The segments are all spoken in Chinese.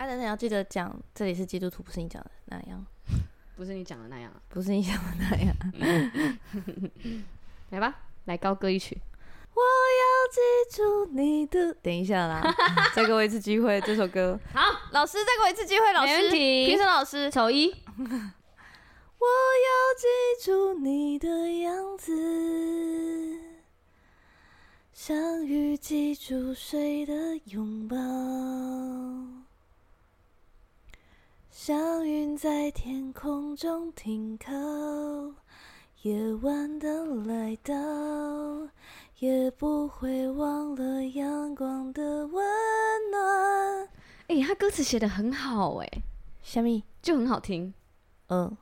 啊，等等要记得讲，这里是基督徒，不是你讲的那样，不是你讲的那样，不是你讲的那样。来吧，来高歌一曲。我要记住你的。等一下啦，再给我一次机会，这首歌。好，老师，再给我一次机会，老师。没问题。评审老师，丑一。我要记住你的样子，像雨记住水的拥抱，像云在天空中停靠，夜晚的来到，也不会忘了阳光的温暖。哎、欸，他歌词写的很好、欸，哎，虾米就很好听，嗯。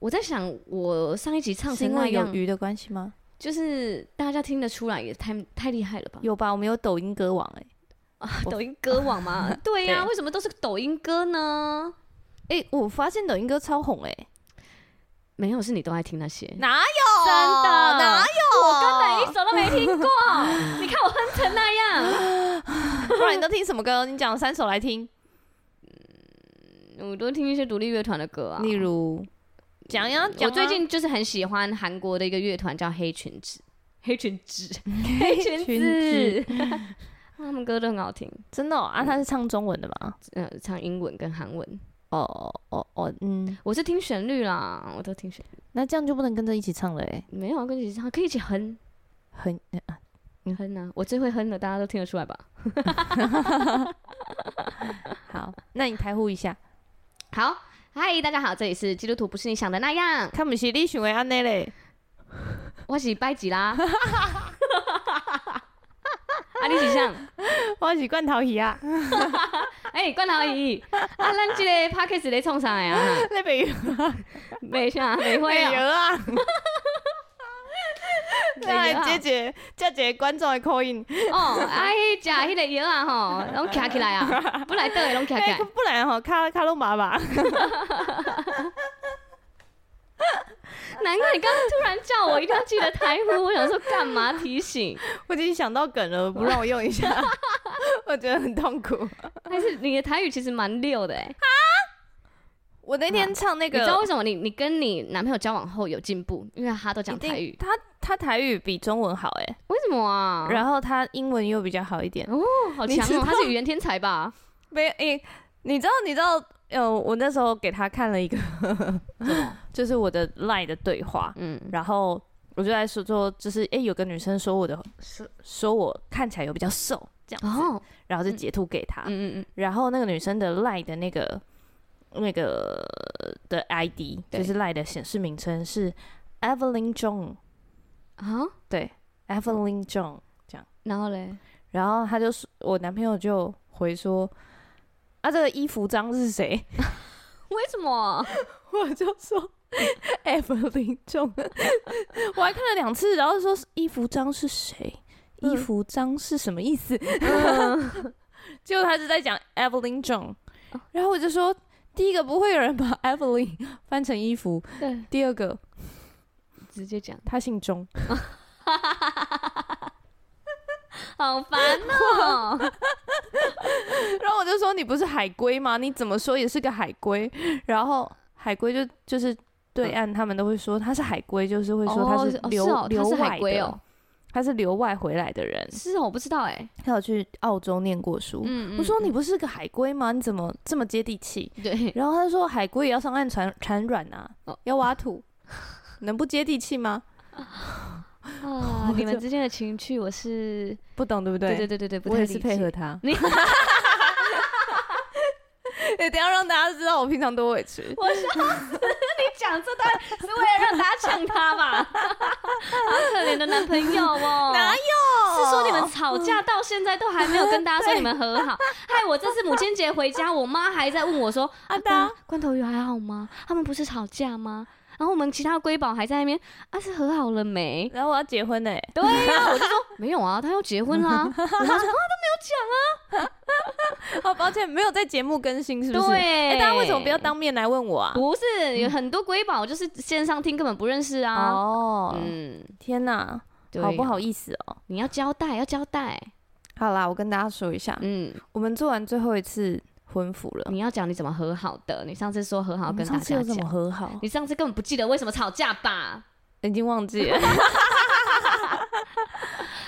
我在想，我上一集唱成那样，有鱼的关系吗？就是大家听得出来，也太太厉害了吧？有吧？我们有抖音歌王哎、欸，啊，抖音歌王吗？对呀、啊，为什么都是抖音歌呢？哎、欸，我发现抖音歌超红哎、欸，没有，是你都爱听那些？哪有？真的哪有？我根本一首都没听过。你看我哼成那样，不然你都听什么歌？你讲三首来听。嗯，我都听一些独立乐团的歌啊，例如。讲呀，讲，我最近就是很喜欢韩国的一个乐团叫黑裙子，黑裙子，黑裙子，他们歌都很好听，真的、哦、啊？他是唱中文的吗？嗯，唱英文跟韩文。哦哦哦，嗯，我是听旋律啦，我都听旋律。那这样就不能跟着一起唱了哎？没有啊，跟着一起唱，可以一起哼，哼啊，哼啊！我最会哼的，大家都听得出来吧？好，那你台呼一下，好。嗨，大家好，这里是基督徒不是你想的那样。他们是你想的安内嘞，我是拜吉啦。啊，你是谁？我是罐头鱼啊。哎、欸，罐头鱼，啊，咱这个 p a c k a g e 在创啥呀？那边没啥，没会啊。啊。来姐姐，姐姐观众的口音。哦，哎，食迄个药啊，吼，拢徛起来啊，本来倒的拢徛起来。本来吼，卡卡拢麻麻。难怪你刚刚突然叫我一定要记得台呼，我想说干嘛提醒？我已经想到梗了，不让我用一下，我觉得很痛苦。但是你的台语其实蛮溜的哎。我那天唱那个，你知道为什么你你跟你男朋友交往后有进步？因为他都讲台语，他他台语比中文好哎，为什么啊？然后他英文又比较好一点哦，好强哦，他是语言天才吧？没诶，你知道你知道呃，我那时候给他看了一个 就是我的 LINE 的对话，嗯，然后我就在说说，就是哎，有个女生说我的说说我看起来有比较瘦这样子，然后就截图给他，嗯嗯嗯，然后那个女生的 LINE 的那个。那个的 ID 就是赖的显示名称是 Evelyn Jong 啊，对，Evelyn Jong 这样，然后嘞，然后他就说，我男朋友就回说，啊，这个衣服章是谁？为什么？我就说 Evelyn Jong，我还看了两次，然后说衣服章是谁？衣服章是什么意思？嗯、结果他是在讲 Evelyn Jong，然后我就说。第一个不会有人把 Evelyn 翻成衣服。对。第二个，直接讲他姓钟。好烦哦。说：“你不是海龟吗？你怎么说也是个海龟。”然后海龟就就是对岸他们都会说他是海龟，就是会说他是留、哦哦、留外的。他是留外回来的人，是我不知道哎、欸，他有去澳洲念过书。嗯，我说你不是个海龟吗？你怎么这么接地气？对。然后他说海龟也要上岸产产卵啊，哦、要挖土，能不接地气吗？啊，你们之间的情趣我是不懂，对不对？对对对对对，我也是配合他。哎，等下让大家知道我平常多委屈。我笑死，你讲这段是为了让大家呛他吧？好可怜的男朋友哦。哪有？是说你们吵架到现在都还没有跟大家说你们和好？害我这次母亲节回家，我妈还在问我说：“阿达，罐头鱼还好吗？他们不是吵架吗？”然后我们其他瑰宝还在那边，啊，是和好了没？然后我要结婚呢。对呀、啊，我就说没有啊，他要结婚啦。然后他说啊，都没有讲啊。好抱歉，没有在节目更新，是不是？对。哎、欸，大家为什么不要当面来问我啊？不是，有很多瑰宝就是线上听，根本不认识啊。哦，嗯，天哪，好不好意思哦。你要交代，要交代。好啦，我跟大家说一下，嗯，我们做完最后一次婚服了。你要讲你怎么和好的？你上次说和好跟大家讲，怎么和好？你上次根本不记得为什么吵架吧？已经忘记了。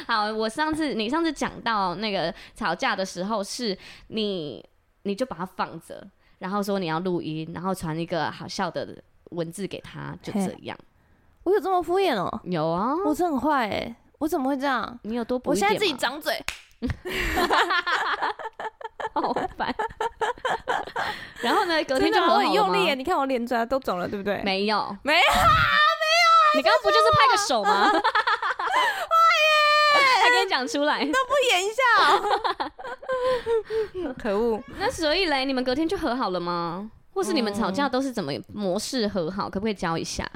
好，我上次你上次讲到那个吵架的时候，是你你就把它放着，然后说你要录音，然后传一个好笑的文字给他，就这样。我有这么敷衍哦、喔？有啊，我真很坏哎、欸，我怎么会这样？你有多补？我现在自己掌嘴，好烦。然后呢，隔天就很用力，你看我脸颊都肿了，对不对？没有，没有，没有。你刚刚不就是拍个手吗？还跟你讲出来，都不演一下，可恶！那所以嘞，你们隔天就和好了吗？或是你们吵架都是怎么模式和好？可不可以教一下？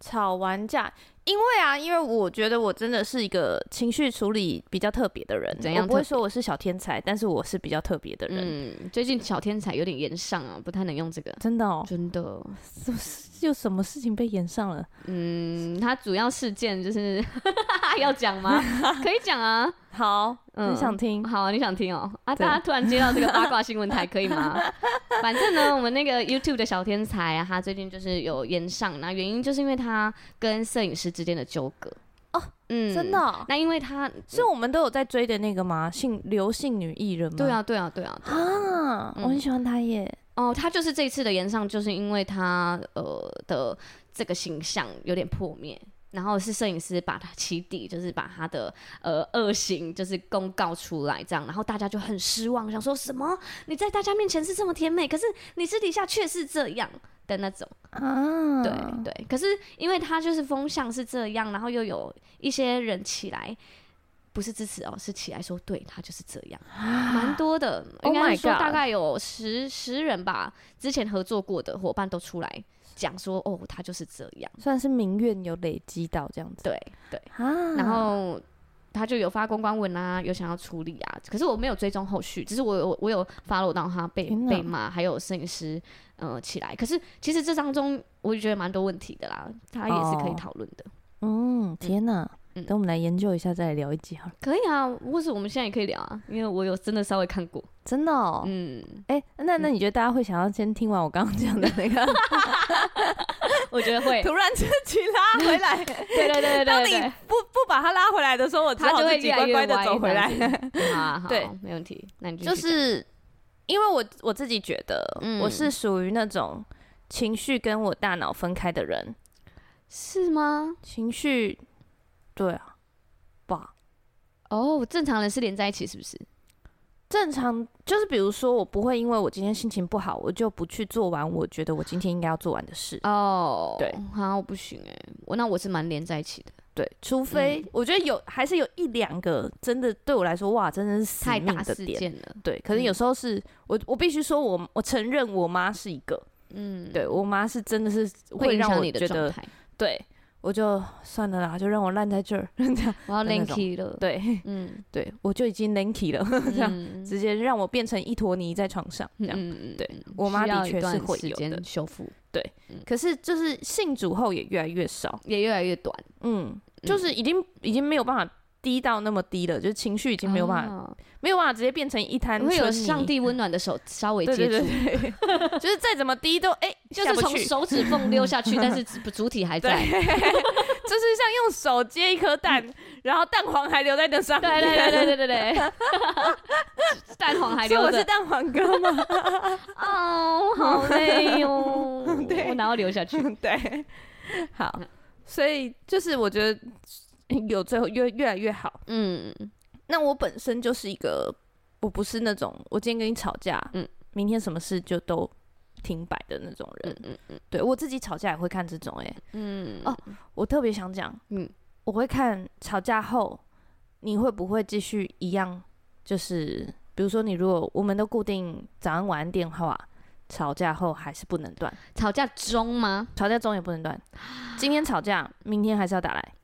吵完架，因为啊，因为我觉得我真的是一个情绪处理比较特别的人。怎样？我不会说我是小天才，但是我是比较特别的人。嗯，最近小天才有点延上啊，不太能用这个。真的哦，真的。是不是有什么事情被延上了？嗯，他主要事件就是 要讲吗？可以讲啊。好，嗯，你想听？好啊，你想听哦。啊，大家突然接到这个八卦新闻台，可以吗？反正呢，我们那个 YouTube 的小天才啊，他最近就是有延上，那原因就是因为他跟摄影师之间的纠葛哦。嗯，真的、哦？那因为他是我们都有在追的那个吗？姓刘姓女艺人吗？对啊，对啊，对啊。对啊，我很喜欢她耶。哦，她就是这次的演唱，就是因为她呃的这个形象有点破灭。然后是摄影师把他起底，就是把他的呃恶行就是公告出来，这样，然后大家就很失望，想说什么？你在大家面前是这么甜美，可是你私底下却是这样的那种啊？对对。可是因为他就是风向是这样，然后又有一些人起来，不是支持哦，是起来说对他就是这样，蛮多的，应该说大概有十十人吧，之前合作过的伙伴都出来。讲说哦，他就是这样，算是民怨有累积到这样子。对对，啊，然后他就有发公关文啊，有想要处理啊，可是我没有追踪后续，只是我有我有 follow 到他被被骂，还有摄影师呃起来。可是其实这当中我就觉得蛮多问题的啦，他也是可以讨论的。哦、嗯，天哪！嗯、等我们来研究一下，再来聊一集好了。可以啊，或是我们现在也可以聊啊，因为我有真的稍微看过，真的。哦。嗯，哎、欸，那那你觉得大家会想要先听完我刚刚讲的那个？我觉得会。突然自己拉回来，对对对对对。当你不不把他拉回来的时候，我他就会乖乖的走回来。好，好，对，没问题。那你就是因为我我自己觉得，我是属于那种情绪跟我大脑分开的人，是吗？情绪。对啊，吧，哦，正常人是连在一起是不是？正常就是比如说，我不会因为我今天心情不好，我就不去做完我觉得我今天应该要做完的事。哦，对，好像我不行哎，我那我是蛮连在一起的。对，除非我觉得有，还是有一两个真的对我来说，哇，真的是太大的事件了。对，可能有时候是我，我必须说我，我承认我妈是一个，嗯，对我妈是真的是会让我觉得，对。我就算了啦，就让我烂在这儿，这样我要 lanky 了。对，嗯，对，我就已经 lanky 了，这样直接让我变成一坨泥在床上，这样。嗯，对，我妈的确是会有的修复。对，可是就是信主后也越来越少，也越来越短。嗯，就是已经已经没有办法低到那么低了，就是情绪已经没有办法没有办法直接变成一滩。会有上帝温暖的手稍微接触，就是再怎么低都哎。就是从手指缝溜下去，但是 主体还在，就是像用手接一颗蛋，然后蛋黄还留在那上面。对对对对对对，蛋黄还留着。我是蛋黄哥吗？哦，好累哟。对，我哪要流下去？对，好，所以就是我觉得 有最后越越来越好。嗯，那我本身就是一个，我不是那种我今天跟你吵架，嗯，明天什么事就都。停摆的那种人，嗯嗯嗯，对我自己吵架也会看这种、欸，哎，嗯哦，我特别想讲，嗯，我会看吵架后你会不会继续一样，就是比如说你如果我们都固定早安晚安电话，吵架后还是不能断，吵架中吗？吵架中也不能断，今天吵架，明天还是要打来，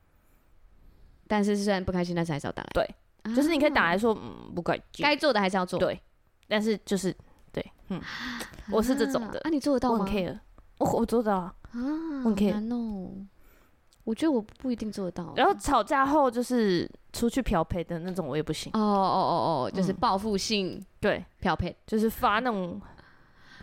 但是虽然不开心，但是还是要打来，对，啊、就是你可以打来说，嗯，不该该做的还是要做，对，但是就是。对，嗯，我是这种的。啊，你做得到吗？我很 care，我我做得到啊。啊，好难哦。我觉得我不一定做得到。然后吵架后就是出去嫖陪的那种，我也不行。哦哦哦哦，就是报复性对嫖陪，就是发那种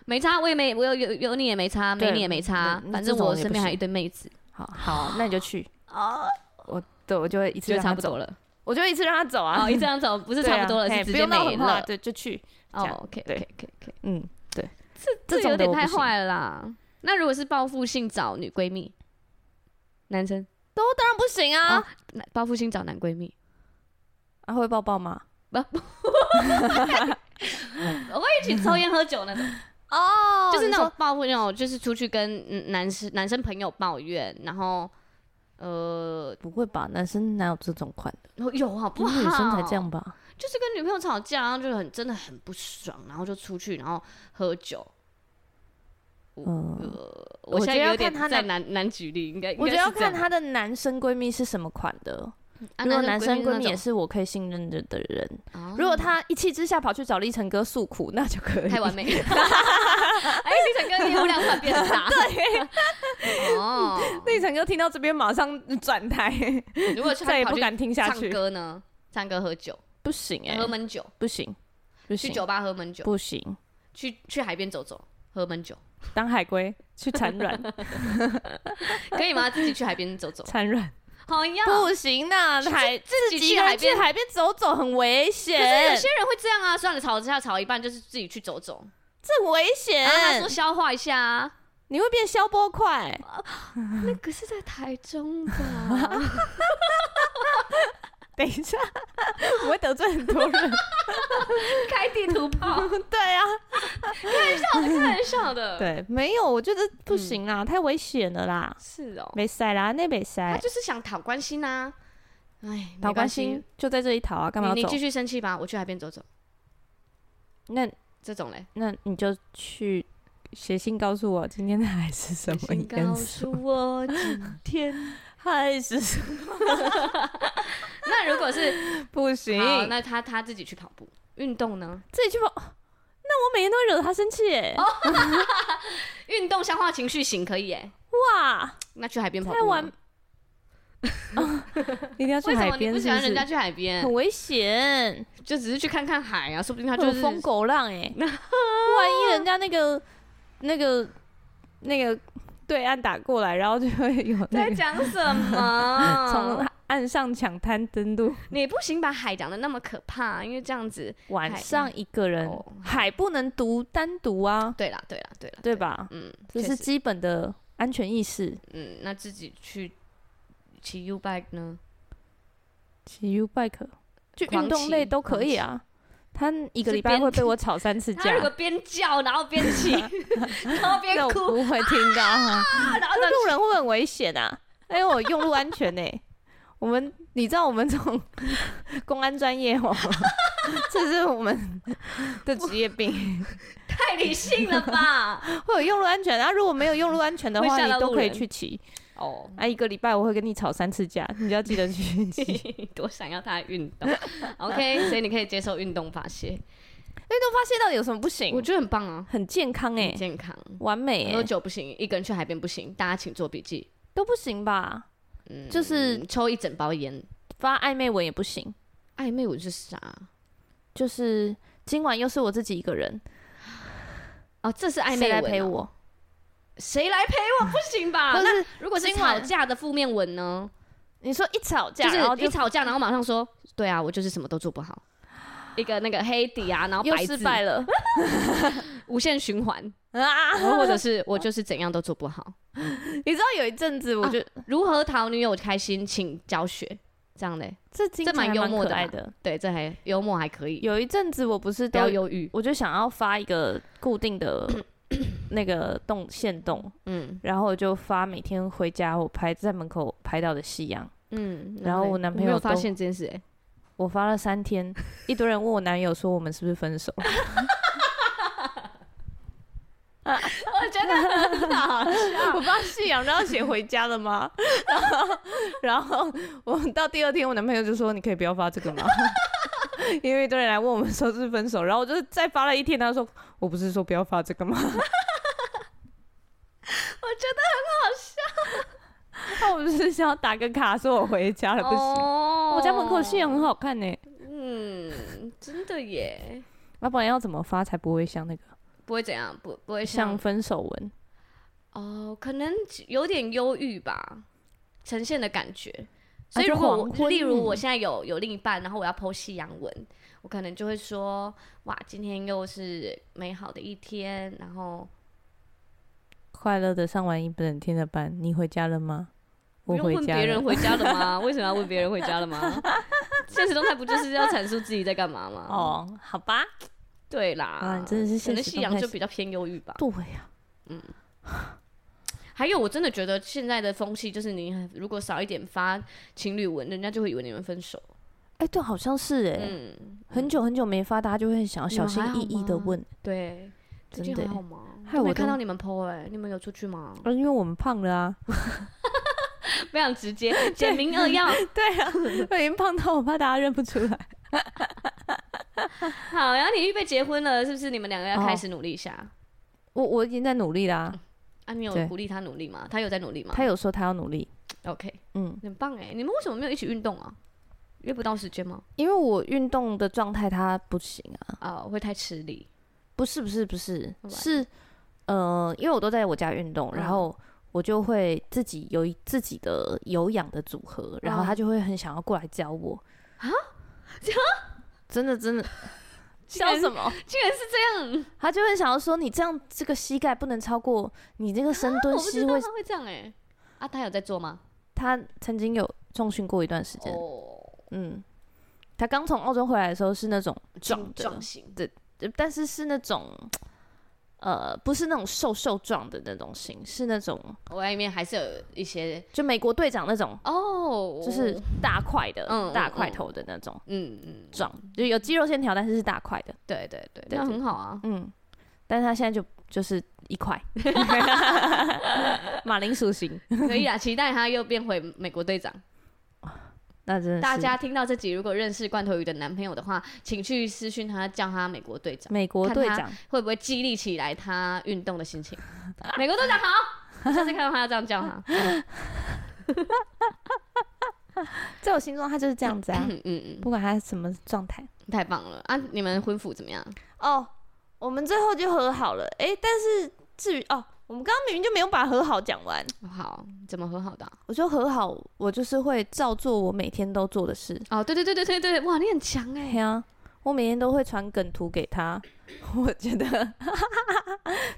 没差，我也没我有有有你也没差，没你也没差，反正我身边还有一堆妹子。好好，那你就去啊。我对我就会一次就差不多了，我就一次让他走啊，一次让他走，不是差不多了，是直接没了，对，就去。哦，OK，OK，OK，OK，，嗯，对，这这有点太坏了啦。那如果是报复性找女闺蜜，男生都当然不行啊。报复性找男闺蜜，啊会抱抱吗？不，我会一起抽烟喝酒那种。哦，就是那种报复那种，就是出去跟男生男生朋友抱怨，然后。呃，不会吧？男生哪有这种款的？有好不好？女生才这样吧？就是跟女朋友吵架，然后就很真的很不爽，然后就出去，然后喝酒。嗯，我现在有点在难难举例，应该我觉得要看她的男生闺蜜是什么款的。如果男生闺蜜也是我可以信任的的人，如果他一气之下跑去找立成哥诉苦，那就可以。太完美了！哎，立成哥业务量突然变大。对。哦。立成哥听到这边马上转台。如果再也不敢听下去。唱歌呢？唱歌喝酒不行哎。喝闷酒不行。去酒吧喝闷酒不行。去去海边走走喝闷酒。当海龟去产卵。可以吗？自己去海边走走。产卵。好呀，不行呐，海自己去海边海边走走很危险。可是有些人会这样啊，算了，吵架吵一半就是自己去走走，这很危险。他说消化一下啊，你会变消波块。那个是在台中吧？等一下，我会得罪很多人。开地图炮，对啊，开玩笑的，开玩笑的。对，没有，我觉得不行啦，太危险了啦。是哦，没塞啦，那没塞。他就是想讨关心呐。哎，讨关心就在这里讨啊，干嘛？你继续生气吧，我去海边走走。那这种嘞，那你就去写信告诉我今天的海是什么颜色。告诉我今天。还是？那如果是不行，那他他自己去跑步运动呢？自己去跑，那我每天都会惹他生气哎。运动消化情绪型可以哎。哇，那去海边跑步。太晚。一定要去海边？为什么你不喜欢人家去海边？很危险，就只是去看看海啊，说不定他就是疯狗浪哎。万一人家那个那个那个。对岸打过来，然后就会有、那个、在讲什么？从岸上抢滩登陆，你不行把海讲的那么可怕，因为这样子晚上一个人海不能独单独啊。对啦，对啦，对啦，对吧？嗯，这是基本的安全意识。嗯，那自己去骑 U bike 呢？骑 U bike 就运动类都可以啊。他一个礼拜会被我吵三次架，他如果边叫然后边骑，然后边 哭，不会听到。然后路人会很危险啊！因为我用路安全呢。我们你知道我们这种 公安专业哦，这是我们的职业病。太理性了吧？会有用路安全，然后如果没有用路安全的话，你都可以去骑。哦，啊，一个礼拜我会跟你吵三次架，你就要记得去骑。多想要他运动，OK，所以你可以接受运动发泄。运动发泄到底有什么不行？我觉得很棒啊，很健康哎，健康，完美。喝酒不行，一个人去海边不行，大家请做笔记，都不行吧？嗯，就是抽一整包烟，发暧昧文也不行。暧昧文是啥？就是今晚又是我自己一个人。哦，这是暧昧文。谁来陪我？谁来陪我？不行吧？那如果是吵架的负面文呢？你说一吵架，然后一吵架，然后马上说，对啊，我就是什么都做不好，一个那个黑底啊，然后白字，失败了，无限循环啊，或者是我就是怎样都做不好。你知道有一阵子，我就如何讨女友开心，请教学这样的，这这蛮幽默的，对，这还幽默还可以。有一阵子我不是都要忧郁，我就想要发一个固定的。那个动线动，嗯，然后我就发每天回家我拍在门口拍到的夕阳，嗯，然后我男朋友发现这件事，哎，我发了三天，一堆人问我男友说我们是不是分手？我觉得很好笑，我发夕阳然后写回家了吗？然后，然后我到第二天，我男朋友就说你可以不要发这个吗？因为一堆人来问我们说是分手，然后我就再发了一天，他说我不是说不要发这个吗？我觉得很好笑，那我就是想要打个卡，说我回家了，不行。Oh, 我家门口夕阳很好看呢。嗯，真的耶。那不然要怎么发才不会像那个？不会怎样？不不会像，像分手文。哦，oh, 可能有点忧郁吧，呈现的感觉。所以如果我，啊、例如我现在有有另一半，然后我要 po 夕阳文，我可能就会说：哇，今天又是美好的一天，然后快乐的上完一整天的班，你回家了吗？我回家了。不用问别人回家了吗？为什么要问别人回家了吗？现实动态不就是要阐述自己在干嘛吗？哦，好吧，对啦，啊、真的是现实夕阳就比较偏忧郁吧。对呀、啊，嗯。还有，我真的觉得现在的风气就是，你如果少一点发情侣文，人家就会以为你们分手。哎、欸，对，好像是哎、欸，嗯，很久很久没发，大家就会想要小心翼翼的问。对，真的还好吗？还有没看到你们 po 哎、欸，你们有出去吗？因为我们胖了啊，非常直接，简明扼要。对啊，我已经胖到我怕大家认不出来。好，然后你预备结婚了，是不是？你们两个要开始努力一下。我我已经在努力啦。啊，你有鼓励他努力吗？他有在努力吗？他有说他要努力。OK，嗯，很棒哎。你们为什么没有一起运动啊？约不到时间吗？因为我运动的状态他不行啊。啊、哦，会太吃力。不是不是不是，是呃，因为我都在我家运动，然后我就会自己有自己的有氧的组合，然后他就会很想要过来教我啊。真的真的。笑什么？竟然是这样！他就会想要说，你这样这个膝盖不能超过你这个深蹲膝会。他会这样哎、欸？啊，他有在做吗？他曾经有重训过一段时间。哦，嗯，他刚从澳洲回来的时候是那种壮壮型。对，但是是那种。呃，不是那种瘦瘦壮的那种型，是那种外面还是有一些，就美国队长那种哦，就是大块的，嗯，大块头的那种，嗯。嗯，壮就有肌肉线条，但是是大块的，对对对，那很好啊，嗯，但是他现在就就是一块，马铃薯型，可以啊，期待他又变回美国队长。那真的，大家听到这集，如果认识罐头鱼的男朋友的话，请去私讯他，叫他美国队长。美国队长会不会激励起来他运动的心情？美国队长好，下次看到他要这样叫他。在我心中，他就是这样子啊。嗯嗯，不管他什么状态，太棒了啊！你们婚服怎么样？哦，我们最后就和好了。哎，但是至于哦。我们刚刚明明就没有把和好讲完。好，怎么和好的啊？我说和好，我就是会照做我每天都做的事。哦，对对对对对对，哇，你很强哎！对啊，我每天都会传梗图给他。我觉得，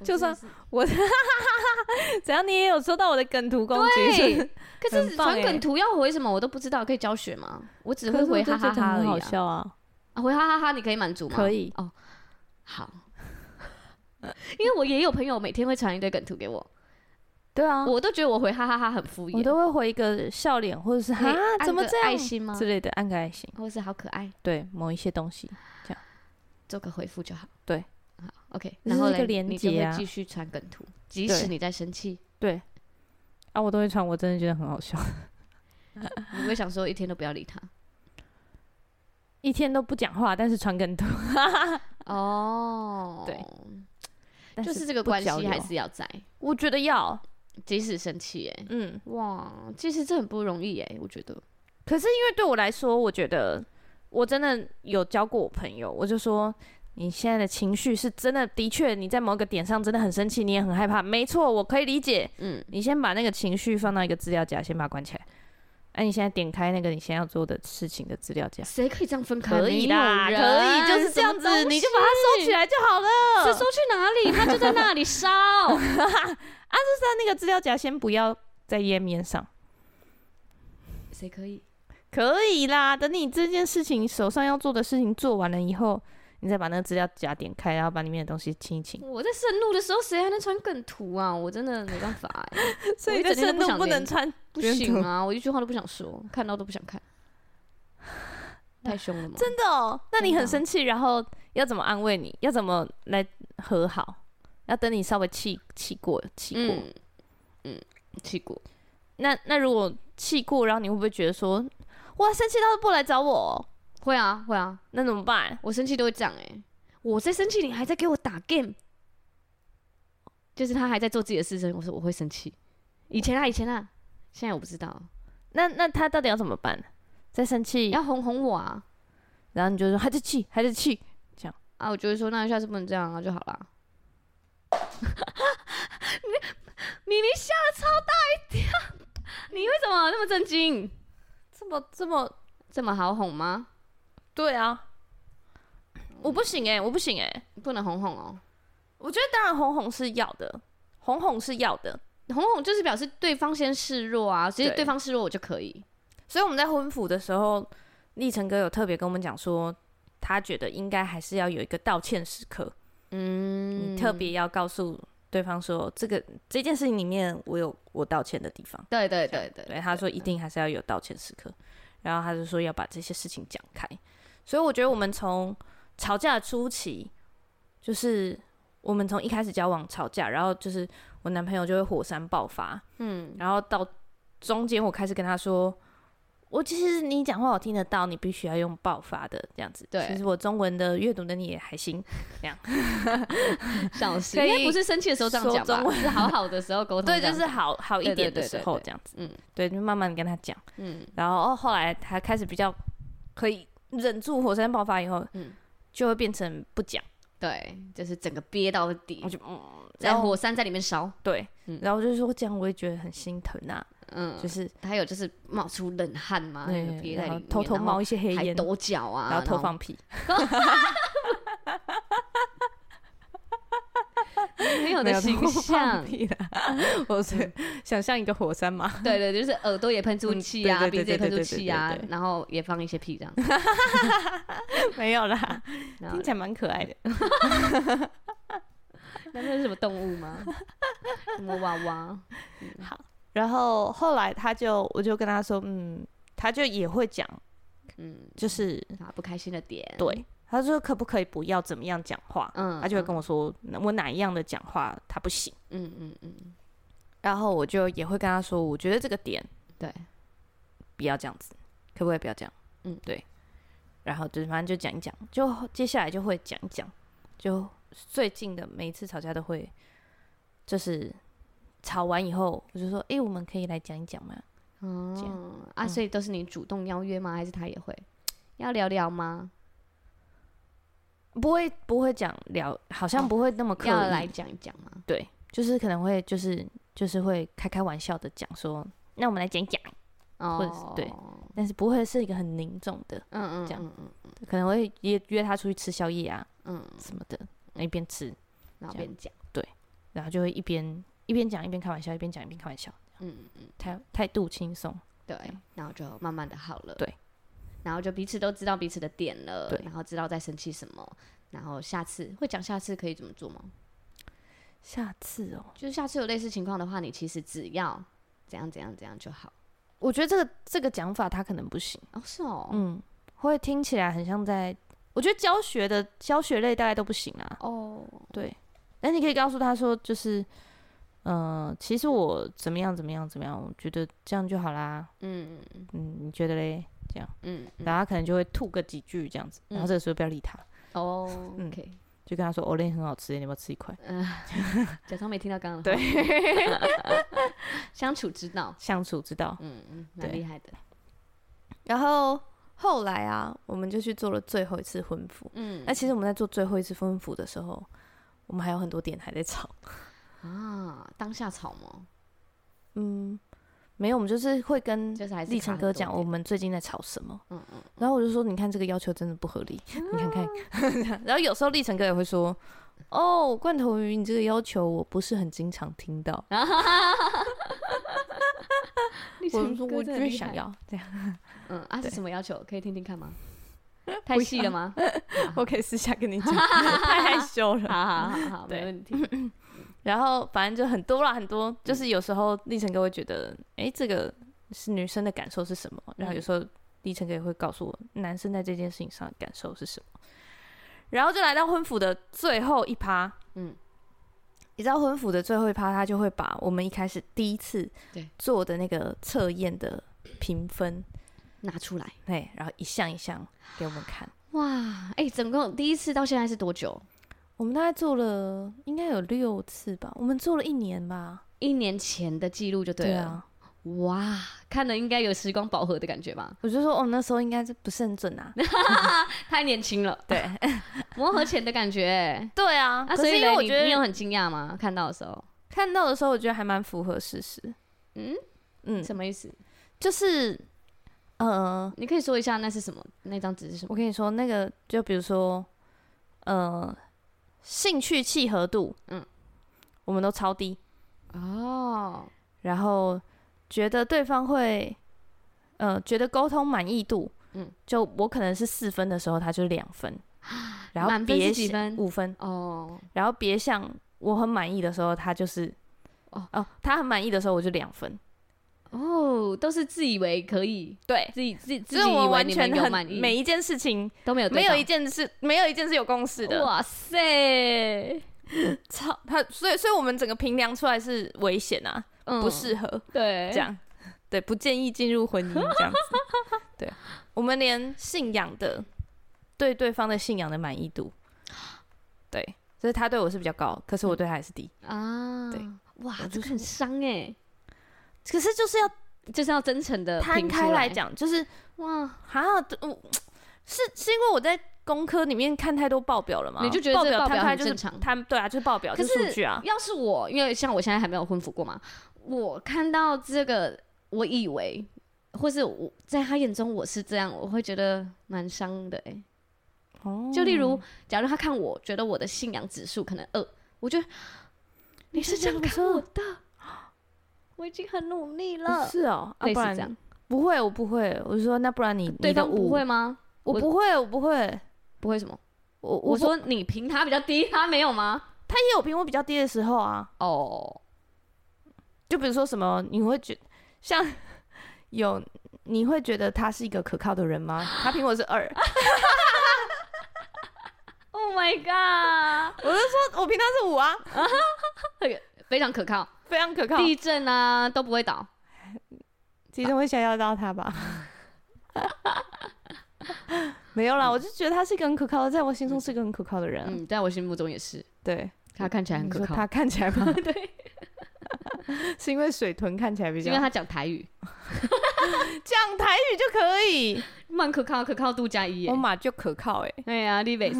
就算我，只要你也有收到我的梗图攻击，对。可是传梗图要回什么我都不知道，可以教学吗？我只会回哈哈哈而已。好笑啊！啊，回哈哈哈，你可以满足吗？可以。哦，好。因为我也有朋友每天会传一堆梗图给我，对啊，我都觉得我回哈哈哈很敷衍，我都会回一个笑脸或者是哈怎么这样？爱心吗？之类的，按个爱心，或者是好可爱，对某一些东西这样。做个回复就好，对，好 OK，然后一个连接啊，继续传梗图，即使你在生气，对，啊我都会传，我真的觉得很好笑，你会想说一天都不要理他，一天都不讲话，但是传梗图，哦，对。就是这个关系还是要在，我觉得要，即使生气，哎，嗯，哇，其实这很不容易，哎，我觉得。可是因为对我来说，我觉得我真的有交过我朋友，我就说你现在的情绪是真的，的确你在某个点上真的很生气，你也很害怕，没错，我可以理解，嗯，你先把那个情绪放到一个资料夹，先把它关起来。哎，你现在点开那个你现在要做的事情的资料夹，谁可以这样分开？可以啦，可以，就是这样子，你就把它收起来就好了。是收去哪里？它就在那里烧。啊，就是在那个资料夹，先不要在页面上。谁可以？可以啦，等你这件事情手上要做的事情做完了以后。你再把那个资料夹点开，然后把里面的东西清一清。我在盛怒的时候，谁还能穿梗图啊？我真的没办法哎、欸。所以在盛怒不能穿，不行啊！我一句话都不想说，看到都不想看，太凶了吗？真的哦？那你很生气，然后要怎么安慰你？要怎么来和好？要等你稍微气气过，气过，嗯，气、嗯、过。那那如果气过，然后你会不会觉得说，哇，生气到不来找我？会啊会啊，那怎么办？我生气都会这样哎、欸，我在生气，你还在给我打 game，就是他还在做自己的事情，我说我会生气。以前啊以前啊，现在我不知道。那那他到底要怎么办？在生气？要哄哄我啊。然后你就说还在气，还在气，这样啊？我就会说，那下次不能这样啊，就好了。你明明吓得超大一跳，你为什么那么震惊？这么这么这么好哄吗？对啊，我不行哎、欸，我不行哎、欸，不能哄哄哦。我觉得当然哄哄是要的，哄哄是要的，哄哄就是表示对方先示弱啊，其实对。方示弱我就可以。所以我们在婚服的时候，立成哥有特别跟我们讲说，他觉得应该还是要有一个道歉时刻，嗯，你特别要告诉对方说，这个这件事情里面我有我道歉的地方。对对对对，对，他说一定还是要有道歉时刻，然后他就说要把这些事情讲开。所以我觉得我们从吵架初期，就是我们从一开始交往吵架，然后就是我男朋友就会火山爆发，嗯，然后到中间我开始跟他说。我其实你讲话我听得到，你必须要用爆发的这样子。对，其实我中文的阅读能力也还行，这样。小心，应该不是生气的时候这样讲吧？是好好的时候沟通。对，就是好好一点的时候这样子。嗯，对，就慢慢跟他讲。嗯，然后后来他开始比较可以忍住火山爆发以后，嗯，就会变成不讲。对，就是整个憋到底，我就嗯，然后火山在里面烧。对，然后就是说这样我也觉得很心疼啊。嗯，就是还有就是冒出冷汗嘛，憋在里面，偷偷冒一些黑烟，抖脚啊，然后偷放屁，很有的形象。我是想象一个火山嘛，对对，就是耳朵也喷出气啊，鼻子也喷出气啊，然后也放一些屁这样。没有啦，听起来蛮可爱的。那那是什么动物吗？什么娃娃？好。然后后来他就，我就跟他说，嗯，他就也会讲，嗯，就是啊不开心的点，对，他说可不可以不要怎么样讲话，嗯，他就会跟我说，我哪一样的讲话他不行，嗯嗯嗯，然后我就也会跟他说，我觉得这个点，对，不要这样子，可不可以不要这样，嗯，对，然后就是反正就讲一讲，就接下来就会讲一讲，就最近的每一次吵架都会，就是。吵完以后，我就说：“哎、欸，我们可以来讲一讲吗？”嗯，这样。啊，所以都是你主动邀约吗？还是他也会？要聊聊吗？不会，不会讲聊，好像不会那么刻意、哦、来讲一讲吗？对，就是可能会，就是就是会开开玩笑的讲说：“那我们来讲讲。哦”或者是对，但是不会是一个很凝重的，嗯嗯，这样，嗯嗯。嗯，可能会约约他出去吃宵夜啊，嗯。什么的，一边吃然后边讲，对，然后就会一边。一边讲一边开玩笑，一边讲一边开玩笑，嗯嗯，态态度轻松，对，然后就慢慢的好了，对，然后就彼此都知道彼此的点了，然后知道在生气什么，然后下次会讲下次可以怎么做吗？下次哦，就是下次有类似情况的话，你其实只要怎样怎样怎样就好。我觉得这个这个讲法他可能不行哦，是哦，嗯，会听起来很像在，我觉得教学的教学类大概都不行啊，哦，对，但你可以告诉他说就是。嗯、呃，其实我怎么样怎么样怎么样，我觉得这样就好啦。嗯嗯，你觉得嘞？这样，嗯，然后他可能就会吐个几句这样子，然后这个时候不要理他。哦，OK，就跟他说欧蕾很好吃，你要不要吃一块？嗯，假装没听到刚刚的 相处之道，相处之道，嗯嗯，蛮厉害的。然后后来啊，我们就去做了最后一次婚服。嗯，那其实我们在做最后一次婚服的时候，我们还有很多点还在吵。啊，当下吵吗？嗯，没有，我们就是会跟立成哥讲，我们最近在吵什么。嗯嗯，然后我就说，你看这个要求真的不合理，嗯、你看看。然后有时候立成哥也会说，哦，罐头鱼，你这个要求我不是很经常听到。我说，我就是想要这样。嗯，啊，是什么要求？可以听听看吗？太细了吗？我可以私下跟你讲，太害羞了。好好好好，没问题。然后反正就很多啦，很多就是有时候立成哥会觉得，哎、嗯，这个是女生的感受是什么？然后有时候立成哥也会告诉我，男生在这件事情上的感受是什么。然后就来到婚服的最后一趴，嗯，你知道婚服的最后一趴，他就会把我们一开始第一次做的那个测验的评分拿出来，对，然后一项一项给我们看。哇，哎，整个第一次到现在是多久？我们大概做了应该有六次吧，我们做了一年吧，一年前的记录就对了。对啊，哇，看了应该有时光饱和的感觉吧？我就说，哦，那时候应该是不是很准啊？太年轻了，对，磨合前的感觉，对啊。啊，所以我觉得你有很惊讶吗？看到的时候，看到的时候，我觉得还蛮符合事实。嗯嗯，什么意思？就是，呃，你可以说一下那是什么？那张纸是什么？我跟你说，那个就比如说，呃，兴趣契合度，嗯，我们都超低。哦，然后。觉得对方会，呃，觉得沟通满意度，嗯，就我可能是四分的时候，他就两分，然后别几分？五分哦，然后别像我很满意的时候，他就是哦。哦，他很满意的时候我就两分，哦，都是自以为可以，对，自己自己自己以为你们有满意，每一件事情都没有，没有一件事没有一件是有共识的，哇塞，操他，所以所以我们整个评量出来是危险啊。嗯、不适合，对，这样，对，不建议进入婚姻这样子。对，我们连信仰的对对方的信仰的满意度，对，所以他对我是比较高，可是我对他还是低啊。对，哇，这个很伤哎。可是就是要就是要真诚的摊开来讲，就是哇，哈，我是是因为我在。工科里面看太多报表了吗？你就觉得这个报表很正常？他对啊，就是报表，就是数据啊。要是我，因为像我现在还没有婚服过嘛，我看到这个，我以为，或是我在他眼中我是这样，我会觉得蛮伤的哎、欸。哦。就例如，假如他看我觉得我的信仰指数可能二，我觉得你是这样看我的，我已经很努力了。是哦，类似这样。不会，我不会。我就说，那不然你对方不会吗？我不会，我不会。不会什么？我我说你评他比较低，他没有吗？他也有评我比较低的时候啊。哦，就比如说什么，你会觉像有你会觉得他是一个可靠的人吗？他评我是二。Oh my god！我是说我评他是五啊，非常可靠，非常可靠，地震啊都不会倒，地震会吓到到他吧？没有啦，我就觉得他是一个很可靠的，在我心中是一个很可靠的人。嗯，在我心目中也是。对，他看起来很可靠。他看起来吗？对，是因为水豚看起来比较。因为他讲台语，讲台语就可以，蛮可靠，可靠度加一。我马就可靠哎。对呀，你袂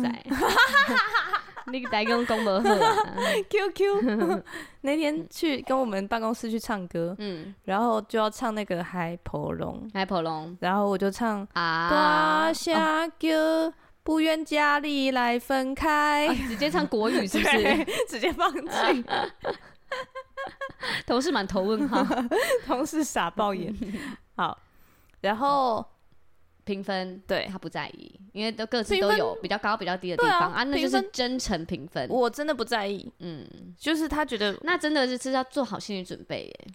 使。你台语讲不好，QQ 那天去跟我们办公室去唱歌，嗯，然后就要唱那个海婆龙》，《海婆龙，然后我就唱啊，大声叫，不愿家里来分开，直接唱国语是不是？直接放弃，同事满头问号，同事傻爆眼，好，然后。评分，对，他不在意，因为都各自都有比较高、比较低的地方啊，那就是真诚评分。我真的不在意，嗯，就是他觉得那真的是是要做好心理准备耶，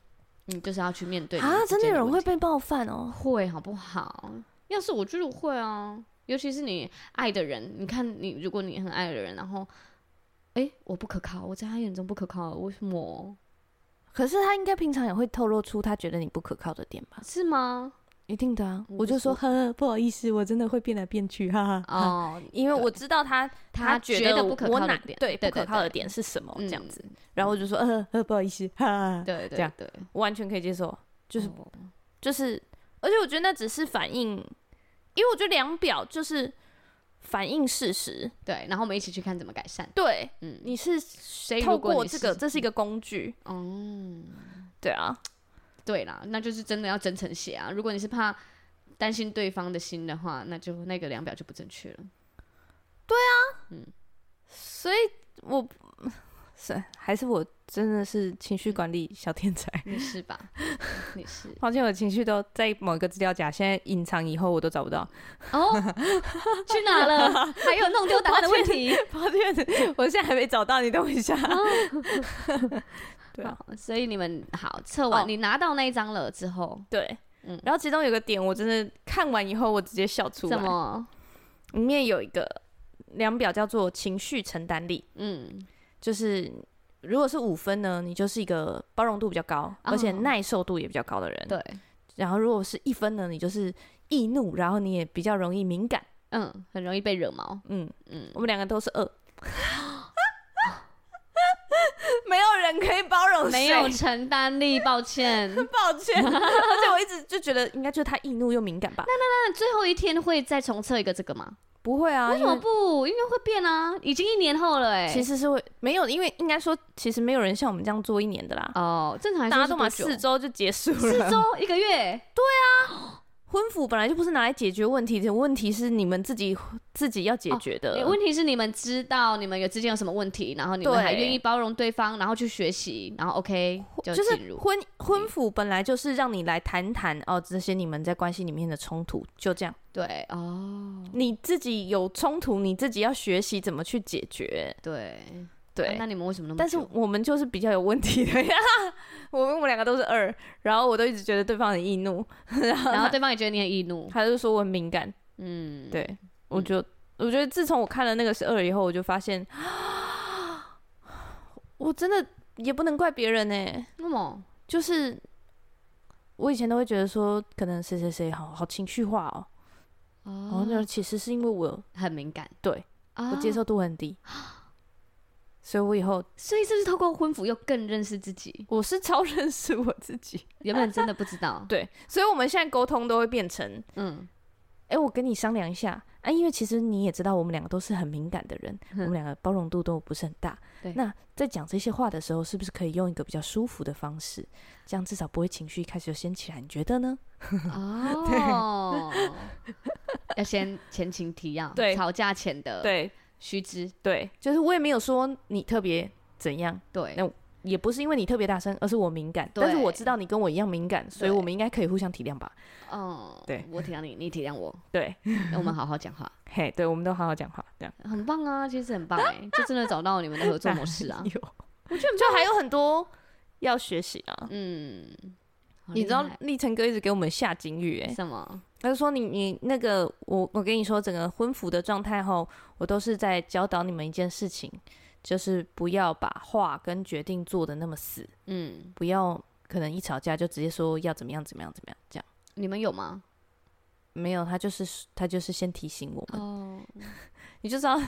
你，就是要去面对啊，真的有人会被冒犯哦，会好不好？要是我觉得我会啊，尤其是你爱的人，你看你如果你很爱的人，然后哎，我不可靠，我在他眼中不可靠，为什么？可是他应该平常也会透露出他觉得你不可靠的点吧？是吗？一定的啊，我就说呵呵，不好意思，我真的会变来变去，哈哈。哦，因为我知道他他觉得不可靠的点，对不可靠的点是什么这样子，然后我就说呃呃不好意思，哈哈，对对，这样。对，我完全可以接受，就是就是，而且我觉得那只是反映，因为我觉得量表就是反映事实，对，然后我们一起去看怎么改善，对，嗯，你是谁透过这个，这是一个工具，嗯，对啊。对啦，那就是真的要真诚写啊！如果你是怕担心对方的心的话，那就那个量表就不正确了。对啊，嗯，所以我是还是我真的是情绪管理小天才，你是吧？你是，抱歉，我的情绪都在某一个资料夹，现在隐藏以后我都找不到。哦，去哪了？还有弄丢答案的问题？抱歉，我现在还没找到，你等我一下。哦 对啊，所以你们好测完，你拿到那一张了之后，对，嗯，然后其中有个点，我真的看完以后，我直接笑出来。什么？里面有一个量表叫做情绪承担力，嗯，就是如果是五分呢，你就是一个包容度比较高，而且耐受度也比较高的人。对。然后如果是一分呢，你就是易怒，然后你也比较容易敏感，嗯，很容易被惹毛。嗯嗯，我们两个都是二。没有人可以有没有 承担力，抱歉，抱歉。而且我一直就觉得，应该就是他易怒又敏感吧。那那那最后一天会再重测一个这个吗？不会啊，为什么不？因为会变啊，已经一年后了哎。其实是会没有，因为应该说，其实没有人像我们这样做一年的啦。哦，正常大家都嘛四周就结束了，四周一个月。对啊。婚服本来就不是拿来解决问题的，问题是你们自己自己要解决的。哦，问题是你们知道你们有之间有什么问题，然后你们还愿意包容对方，然后去学习，然后 OK。就是婚婚服本来就是让你来谈谈哦，这些你们在关系里面的冲突，就这样。对哦，你自己有冲突，你自己要学习怎么去解决。对。对、啊，那你们为什么那么？但是我们就是比较有问题的呀。我们我们两个都是二，然后我都一直觉得对方很易怒，然后，然后对方也觉得你很易怒，他就说我很敏感。嗯，对，我就、嗯、我觉得自从我看了那个是二以后，我就发现，我真的也不能怪别人呢。为什么？就是我以前都会觉得说，可能谁谁谁好好情绪化哦。哦，然后就其实是因为我很敏感，对，我接受度很低。所以，我以后，所以是不是透过婚服又更认识自己。我是超 认识我自己，原本真的不知道。对，所以我们现在沟通都会变成，嗯，哎、欸，我跟你商量一下啊，因为其实你也知道，我们两个都是很敏感的人，嗯、我们两个包容度都不是很大。对，那在讲这些话的时候，是不是可以用一个比较舒服的方式，这样至少不会情绪一开始就掀起来？你觉得呢？哦，要先前情提要，对，吵架前的，对。须知，对，就是我也没有说你特别怎样，对，那也不是因为你特别大声，而是我敏感，但是我知道你跟我一样敏感，所以我们应该可以互相体谅吧？嗯，对，我体谅你，你体谅我，对，那我们好好讲话，嘿，对，我们都好好讲话，这样。很棒啊，其实很棒哎，就真的找到你们的合作模式啊，有，我觉得就还有很多要学习啊，嗯，你知道立成哥一直给我们下警语哎，什么？他就说你：“你你那个，我我跟你说，整个婚服的状态后，我都是在教导你们一件事情，就是不要把话跟决定做的那么死，嗯，不要可能一吵架就直接说要怎么样怎么样怎么样这样。你们有吗？没有，他就是他就是先提醒我们，哦、你就知道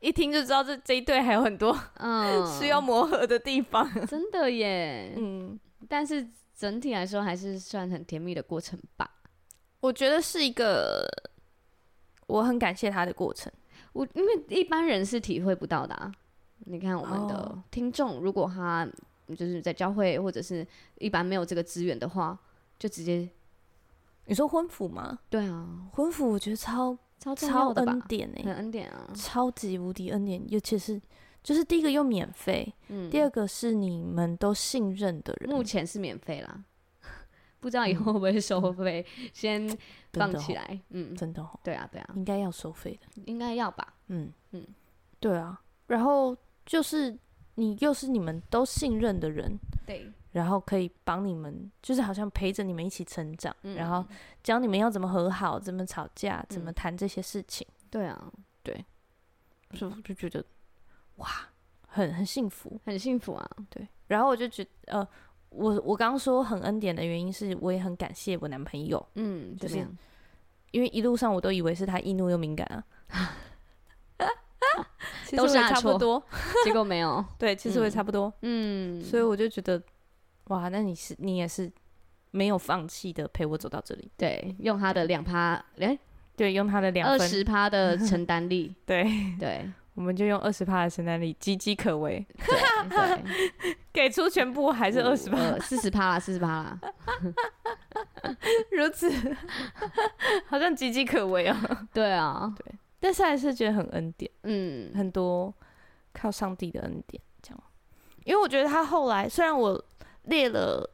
一听就知道这这一对还有很多嗯需要磨合的地方，真的耶，嗯，但是整体来说还是算很甜蜜的过程吧。”我觉得是一个我很感谢他的过程。我因为一般人是体会不到的啊。你看我们的听众，如果他就是在教会或者是一般没有这个资源的话，就直接你说婚服吗？对啊，婚服我觉得超超超恩典哎，很恩典啊，超级无敌恩典。尤其是就是第一个又免费，嗯，第二个是你们都信任的人，目前是免费啦。不知道以后会不会收费，嗯、先放起来。嗯，真的，对啊，对啊，应该要收费的，应该要吧。嗯。嗯，对啊。然后就是你又是你们都信任的人，对，然后可以帮你们，就是好像陪着你们一起成长，嗯、然后教你们要怎么和好，怎么吵架，怎么谈这些事情。嗯、对啊，对，就就觉得哇，很很幸福，很幸福啊。对，然后我就觉得呃。我我刚刚说很恩典的原因是，我也很感谢我男朋友，嗯，就是因为一路上我都以为是他易怒又敏感啊，都是差不多，结果没有，对，其实我也差不多，嗯，所以我就觉得，哇，那你是你也是没有放弃的陪我走到这里，对，用他的两趴，哎，对，用他的两二十趴的承担力，对对。我们就用二十趴的承担力，岌岌可危。对，给出全部还是二十趴，四十趴啦，四十趴啦。如此，好像岌岌可危啊。对啊，对，但是还是觉得很恩典，嗯，很多靠上帝的恩典这样。因为我觉得他后来，虽然我列了，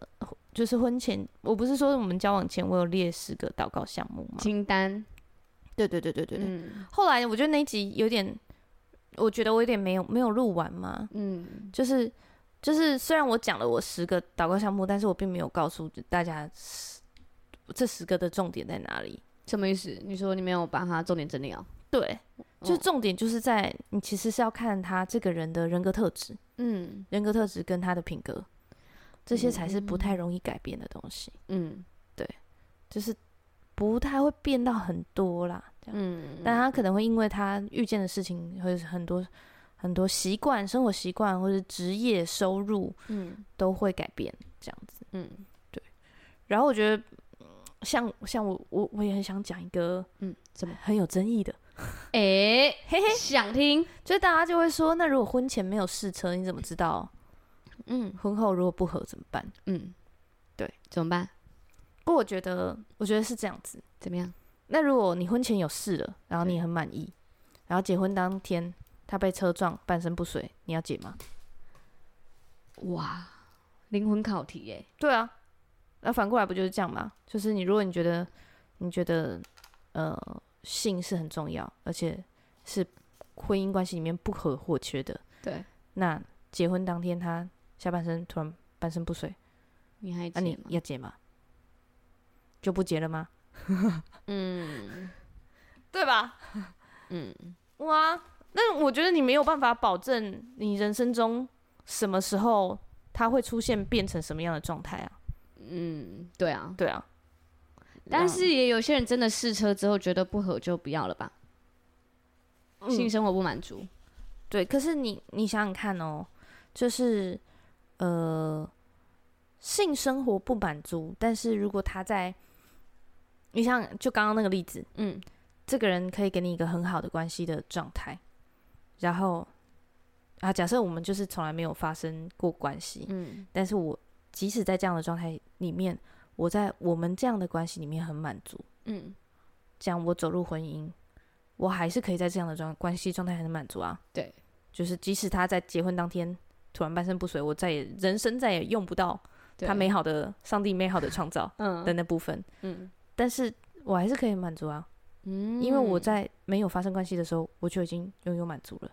就是婚前，我不是说我们交往前我有列十个祷告项目吗？清单。对对对对对对。嗯。后来我觉得那一集有点。我觉得我有点没有没有录完嘛，嗯，就是就是虽然我讲了我十个祷告项目，但是我并没有告诉大家这十个的重点在哪里。什么意思？你说你没有把它重点整理好？对，就是重点就是在你其实是要看他这个人的人格特质，嗯，人格特质跟他的品格，这些才是不太容易改变的东西。嗯，对，就是不太会变到很多啦。嗯，但他可能会因为他遇见的事情会很多很多习惯、生活习惯或者职业收入，嗯，都会改变这样子。嗯，对。然后我觉得，像像我我我也很想讲一个，嗯，怎么很有争议的？哎、欸，嘿嘿，想听。所以大家就会说，那如果婚前没有试车，你怎么知道？嗯，婚后如果不合怎么办？嗯，对，怎么办？不过我觉得，我觉得是这样子。怎么样？那如果你婚前有事了，然后你很满意，然后结婚当天他被车撞，半身不遂，你要解吗？哇，灵魂考题耶！对啊，那反过来不就是这样吗？就是你如果你觉得你觉得呃性是很重要，而且是婚姻关系里面不可或缺的，对，那结婚当天他下半身突然半身不遂，你还那、啊、你要解吗？就不结了吗？嗯，对吧？嗯，哇，那我觉得你没有办法保证你人生中什么时候它会出现变成什么样的状态啊？嗯，对啊，对啊。但是也有些人真的试车之后觉得不合就不要了吧？嗯、性生活不满足，对。可是你你想想看哦，就是呃，性生活不满足，但是如果他在你像就刚刚那个例子，嗯，这个人可以给你一个很好的关系的状态，然后啊，假设我们就是从来没有发生过关系，嗯，但是我即使在这样的状态里面，我在我们这样的关系里面很满足，嗯，这样我走入婚姻，我还是可以在这样的状关系状态很满足啊，对，就是即使他在结婚当天突然半身不遂，我再也人生再也用不到他美好的上帝美好的创造嗯的那部分，嗯。嗯但是我还是可以满足啊，嗯，因为我在没有发生关系的时候，我就已经拥有满足了。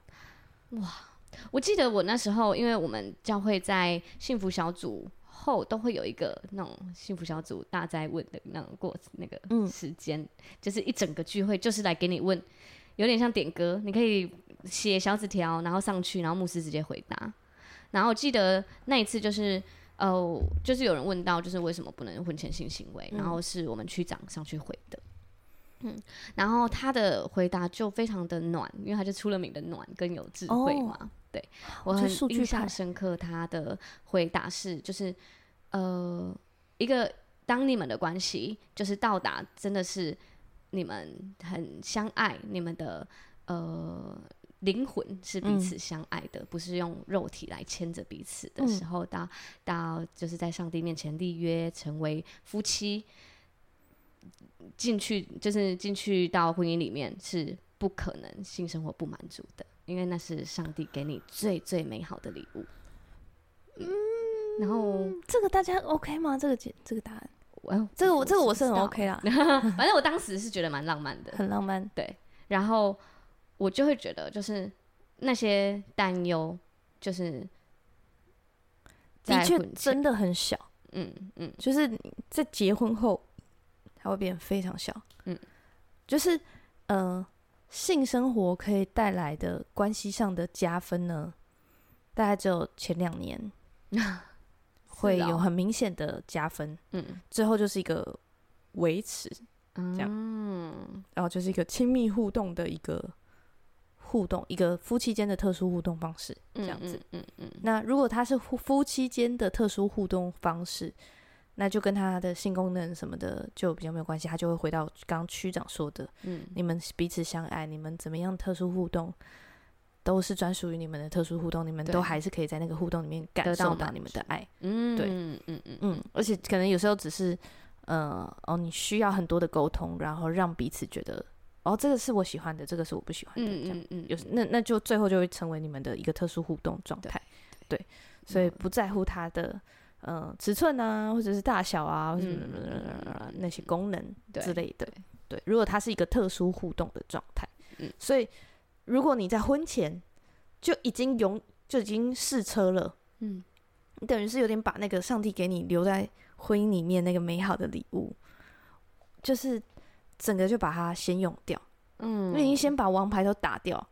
哇，我记得我那时候，因为我们教会在幸福小组后都会有一个那种幸福小组大灾问的那种过那个时间，嗯，就是一整个聚会就是来给你问，有点像点歌，你可以写小纸条，然后上去，然后牧师直接回答。然后我记得那一次就是。哦，就是有人问到，就是为什么不能婚前性行为？嗯、然后是我们区长上去回的，嗯，然后他的回答就非常的暖，因为他就出了名的暖跟有智慧嘛。哦、对，我很印象深刻，他的回答是，就是呃，一个当你们的关系就是到达真的是你们很相爱，你们的呃。灵魂是彼此相爱的，嗯、不是用肉体来牵着彼此的时候，到、嗯、到就是在上帝面前立约，成为夫妻，进去就是进去到婚姻里面是不可能性生活不满足的，因为那是上帝给你最最美好的礼物。嗯，然后这个大家 OK 吗？这个解这个答案，我这个我这个我是很 OK 啊，反正我当时是觉得蛮浪漫的，很浪漫，对，然后。我就会觉得，就是那些担忧，就是的确真的很小，嗯嗯，就是在结婚后，它会变得非常小，嗯，就是呃，性生活可以带来的关系上的加分呢，大概只有前两年 会有很明显的加分，嗯，之后就是一个维持，这样，嗯，然后就是一个亲密互动的一个。互动，一个夫妻间的特殊互动方式，这样子。嗯嗯，嗯，嗯。那如果他是夫夫妻间的特殊互动方式，那就跟他的性功能什么的就比较没有关系，他就会回到刚刚区长说的，嗯，你们彼此相爱，你们怎么样特殊互动，都是专属于你们的特殊互动，你们都还是可以在那个互动里面感受到你们的爱。嗯，对，嗯嗯嗯嗯，而且可能有时候只是，呃，哦，你需要很多的沟通，然后让彼此觉得。哦，这个是我喜欢的，这个是我不喜欢的，嗯嗯嗯，有那那就最后就会成为你们的一个特殊互动状态，对，所以不在乎它的呃尺寸啊，或者是大小啊，或者什么那些功能之类的，对，如果它是一个特殊互动的状态，嗯，所以如果你在婚前就已经有就已经试车了，嗯，你等于是有点把那个上帝给你留在婚姻里面那个美好的礼物，就是。整个就把它先用掉，嗯，因为你先把王牌都打掉，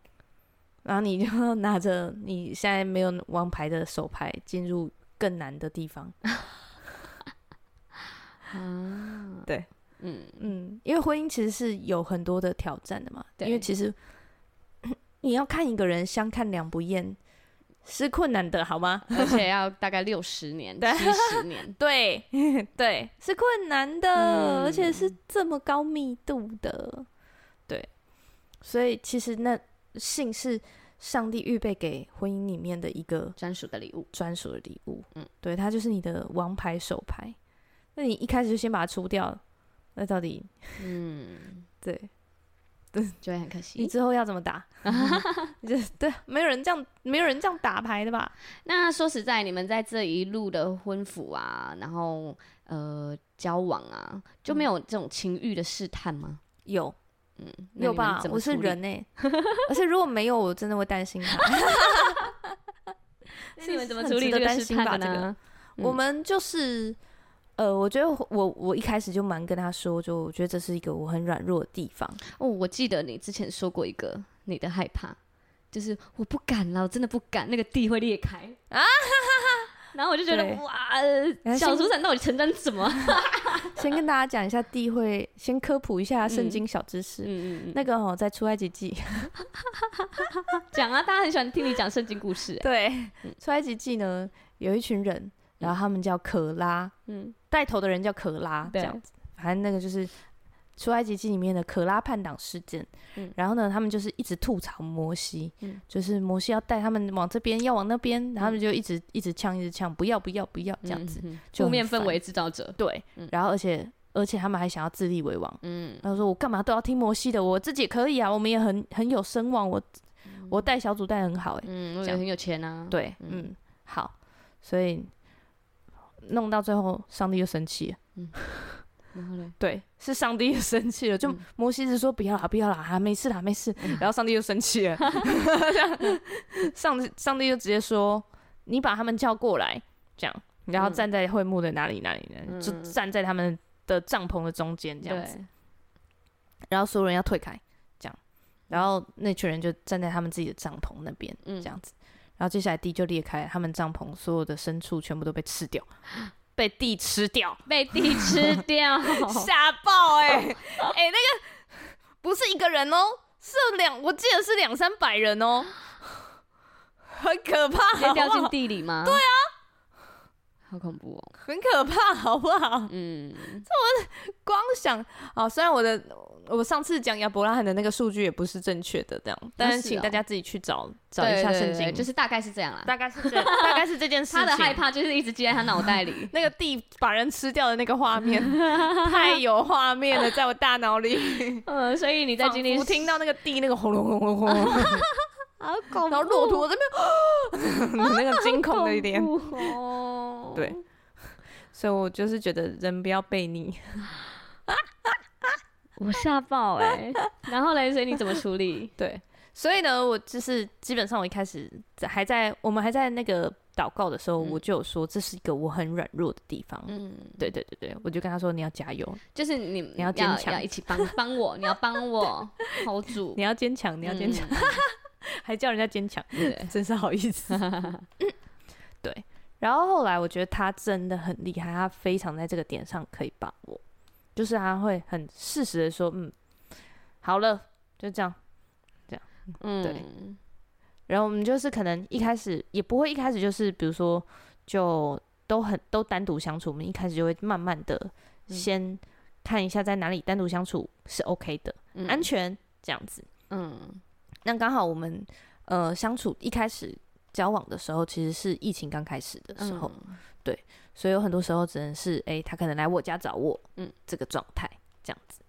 然后你就拿着你现在没有王牌的手牌进入更难的地方。啊，对，嗯。嗯，因为婚姻其实是有很多的挑战的嘛，对，因为其实 你要看一个人相看两不厌是困难的，好吗？而且要大概六十年、七十年，对对，是困难的，嗯、而且是这么高密度的，对。所以其实那性是上帝预备给婚姻里面的一个专属的礼物，专属的礼物。嗯，对，它就是你的王牌手牌。那你一开始就先把它出掉，那到底，嗯，对。对，就会很可惜。你之后要怎么打？就对，没有人这样，没有人这样打牌的吧？那说实在，你们在这一路的婚服啊，然后呃交往啊，就没有这种情欲的试探吗？有，嗯，有吧？我是人呢、欸，而且如果没有，我真的会担心他。那你们怎么处理这个试探的呢？我们就是。呃，我觉得我我一开始就蛮跟他说，就我觉得这是一个我很软弱的地方。哦，我记得你之前说过一个你的害怕，就是我不敢了，我真的不敢，那个地会裂开啊！哈哈哈，然后我就觉得哇，小组长到底承担什么？先跟大家讲一下地会，先科普一下圣经小知识。嗯嗯嗯，那个哦，在出埃及记讲啊，大家很喜欢听你讲圣经故事。对，出埃及记呢，有一群人。然后他们叫可拉，嗯，带头的人叫可拉，这样子。反正那个就是出埃及记里面的可拉叛党事件。嗯，然后呢，他们就是一直吐槽摩西，嗯，就是摩西要带他们往这边，要往那边，然后他们就一直一直呛，一直呛，不要不要不要这样子。负面氛围制造者，对。然后而且而且他们还想要自立为王，嗯，他说我干嘛都要听摩西的，我自己也可以啊，我们也很很有声望，我我带小组带很好，哎，嗯，我也很有钱啊，对，嗯，好，所以。弄到最后，上帝又生气了。嗯，然后呢？对，是上帝又生气了。就摩西是说不要啦，不要啦，啊，没事啦，没事。然后上帝又生气了，上上帝就直接说：“你把他们叫过来，这样，然后站在会幕的哪里哪里呢？就站在他们的帐篷的中间，这样子。然后所有人要退开，这样，然后那群人就站在他们自己的帐篷那边，这样子。”然后接下来地就裂开，他们帐篷所有的牲畜全部都被吃掉，被地吃掉，被地吃掉，吓爆哎哎，那个不是一个人哦，是两，我记得是两三百人哦，很可怕，掉进地里吗？对啊。好恐怖哦，很可怕，好不好？嗯，这我光想啊，虽然我的我上次讲亚伯拉罕的那个数据也不是正确的，这样，但是请大家自己去找找一下圣经，就是大概是这样啦，大概是这样，大概是这件事情。他的害怕就是一直记在他脑袋里，那个地把人吃掉的那个画面，太有画面了，在我大脑里。嗯，所以你在经历，我听到那个地那个轰隆轰隆轰隆，好恐怖，然后骆驼这边，那个惊恐的脸哦。对，所以我就是觉得人不要被逆，我吓爆哎！然后嘞，所以你怎么处理？对，所以呢，我就是基本上我一开始还在我们还在那个祷告的时候，我就有说这是一个我很软弱的地方。嗯，对对对对，我就跟他说你要加油，就是你你要坚强，要一起帮帮我，你要帮我 hold 住，你要坚强，你要坚强，还叫人家坚强，对，真是好意思。对。然后后来我觉得他真的很厉害，他非常在这个点上可以把握，就是他会很适时的说，嗯，好了，就这样，这样，嗯，对。然后我们就是可能一开始也不会一开始就是比如说就都很都单独相处，我们一开始就会慢慢的先看一下在哪里单独相处是 OK 的，嗯、安全这样子，嗯。那刚好我们呃相处一开始。交往的时候其实是疫情刚开始的时候，嗯、对，所以有很多时候只能是，哎、欸，他可能来我家找我，嗯，这个状态这样子，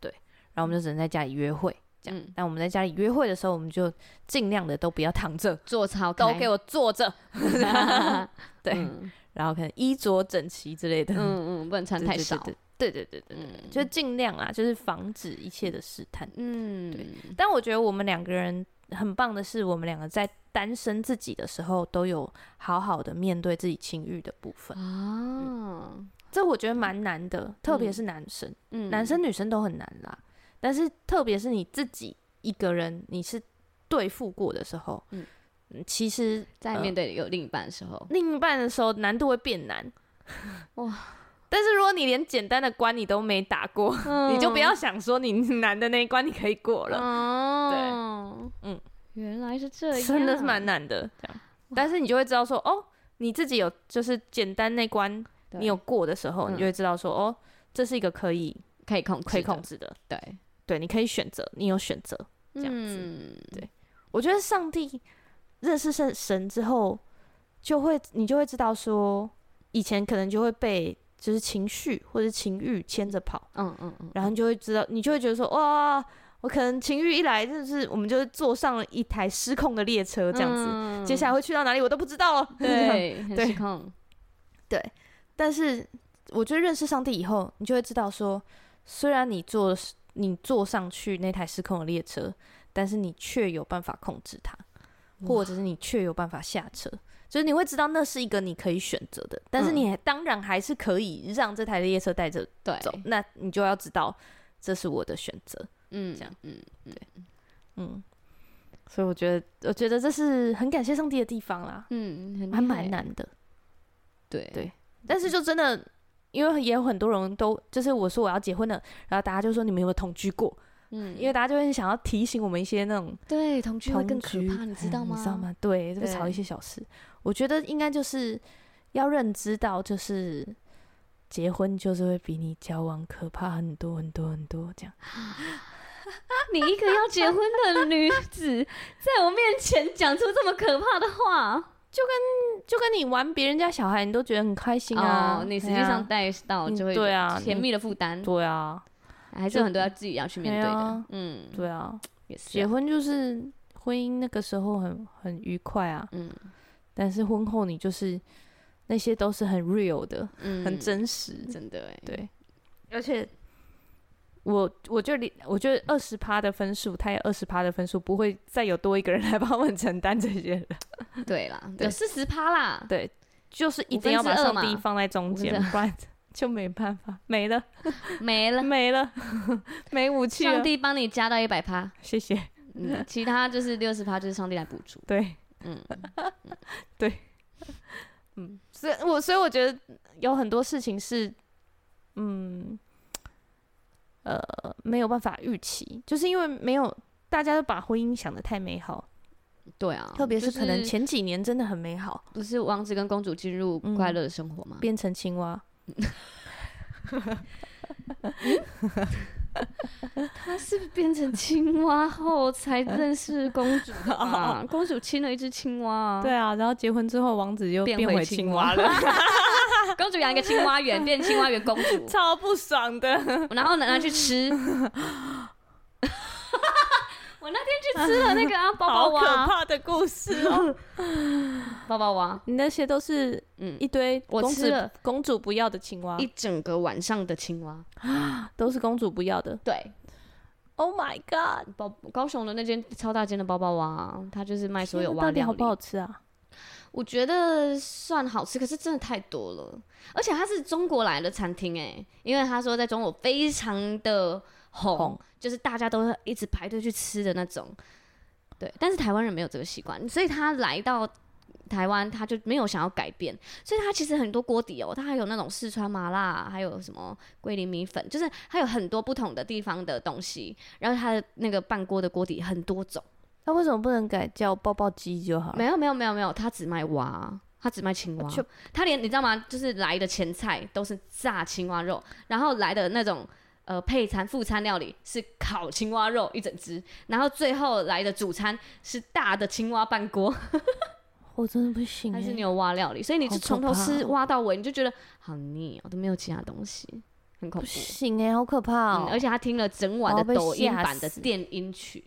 对，然后我们就只能在家里约会，这样。嗯、但我们在家里约会的时候，我们就尽量的都不要躺着，坐超都给我坐着，对，嗯、然后可能衣着整齐之类的，嗯嗯，不能穿太少，对对对对对对对，嗯、就尽量啊，就是防止一切的试探，嗯，对。但我觉得我们两个人。很棒的是，我们两个在单身自己的时候，都有好好的面对自己情欲的部分啊、嗯。这我觉得蛮难的，特别是男生，嗯，男生女生都很难啦。但是特别是你自己一个人，你是对付过的时候，嗯，其实在面对有另一半的时候，呃、另一半的时候难度会变难。哇！但是如果你连简单的关你都没打过，嗯、你就不要想说你难的那一关你可以过了。哦、对。嗯，原来是这样，真的是蛮难的。这样，但是你就会知道说，哦，你自己有就是简单那关你有过的时候，你就会知道说，哦，这是一个可以可以控可以控制的。对对，你可以选择，你有选择这样子。对，我觉得上帝认识圣神之后，就会你就会知道说，以前可能就会被。就是情绪或者情欲牵着跑，嗯嗯嗯，然后你就会知道，你就会觉得说，哇，我可能情欲一来，就是我们就坐上了一台失控的列车，这样子，嗯、接下来会去到哪里我都不知道了，对，很失控，对。但是我觉得认识上帝以后，你就会知道说，虽然你坐你坐上去那台失控的列车，但是你却有办法控制它，或者是你却有办法下车。就是你会知道那是一个你可以选择的，但是你当然还是可以让这台列车带着走。对，那你就要知道这是我的选择。嗯，这样，嗯，对，嗯，所以我觉得，我觉得这是很感谢上帝的地方啦。嗯，还蛮难的。对对，但是就真的，因为也有很多人都就是我说我要结婚了，然后大家就说你们有没有同居过？嗯，因为大家就会想要提醒我们一些那种对同居会更可怕，你知道吗？你知道吗？对，就会吵一些小事。我觉得应该就是要认知到，就是结婚就是会比你交往可怕很多很多很多。这样，你一个要结婚的女子，在我面前讲出这么可怕的话，就跟就跟你玩别人家小孩，你都觉得很开心啊。哦、你实际上带到就会对啊，甜蜜的负担。对啊，还是有很多要自己要去面对的。啊嗯，对啊，也是。结婚就是婚姻那个时候很很愉快啊。嗯。但是婚后你就是那些都是很 real 的，嗯，很真实，真的哎，对。而且我我觉得我觉得二十趴的分数，他有二十趴的分数，不会再有多一个人来 帮我们承担这些了。对啦，有四十趴啦。对，就是一定要把上帝放在中间，不然 就没办法，没了，没了，没了，没武器。上帝帮你加到一百趴，谢谢。嗯，其他就是六十趴，就是上帝来补助。对。嗯，对，嗯，所以我所以我觉得有很多事情是，嗯，呃，没有办法预期，就是因为没有大家都把婚姻想得太美好，对啊，特别是可能前几年真的很美好，不是王子跟公主进入快乐的生活吗？变成青蛙。他是变成青蛙后才认识公主啊！公主亲了一只青蛙，对啊，然后结婚之后，王子又变回青蛙了。公主养一个青蛙园，变青蛙园公主，超不爽的。然后拿拿去吃。我那天去吃了那个啊，包包娃，好可怕的故事哦。包包蛙，你那些都是嗯一堆我吃了公主不要的青蛙，一整个晚上的青蛙 都是公主不要的。对，Oh my god！包高雄的那间超大间的包包蛙，它就是卖所有蛙料理。到底好不好吃啊？我觉得算好吃，可是真的太多了。而且它是中国来的餐厅哎，因为他说在中国非常的红。就是大家都会一直排队去吃的那种，对。但是台湾人没有这个习惯，所以他来到台湾，他就没有想要改变。所以他其实很多锅底哦，他还有那种四川麻辣，还有什么桂林米粉，就是还有很多不同的地方的东西。然后他的那个半锅的锅底很多种，他为什么不能改叫爆爆鸡就好？没有没有没有没有，他只卖蛙，他只卖青蛙。他连你知道吗？就是来的前菜都是炸青蛙肉，然后来的那种。呃，配餐副餐料理是烤青蛙肉一整只，然后最后来的主餐是大的青蛙半锅。我真的不行，还是牛蛙料理，所以你就从头吃蛙到尾，你就觉得好腻哦，都没有其他东西，很恐怖。不行哎，好可怕哦！而且他听了整晚的抖音版的电音曲，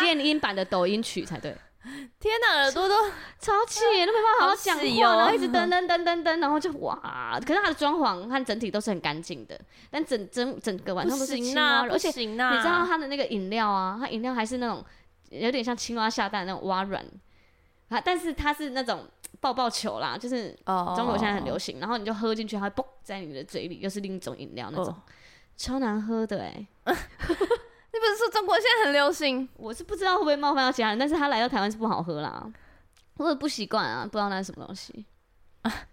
电音版的抖音曲才对。天哪，耳朵都超气，都没办法好好讲话，然后一直噔噔噔噔噔，然后就哇！可是它的装潢和整体都是很干净的，但整整整个晚上都是青蛙，而且你知道它的那个饮料啊，它饮料还是那种有点像青蛙下蛋那种蛙软，啊，但是它是那种爆爆球啦，就是中国现在很流行，然后你就喝进去，它会嘣在你的嘴里，又是另一种。饮料那种，超难喝的哎。你不是说中国现在很流行？我是不知道会不会冒犯到其他人，但是他来到台湾是不好喝啦，我也不习惯啊，不知道那是什么东西。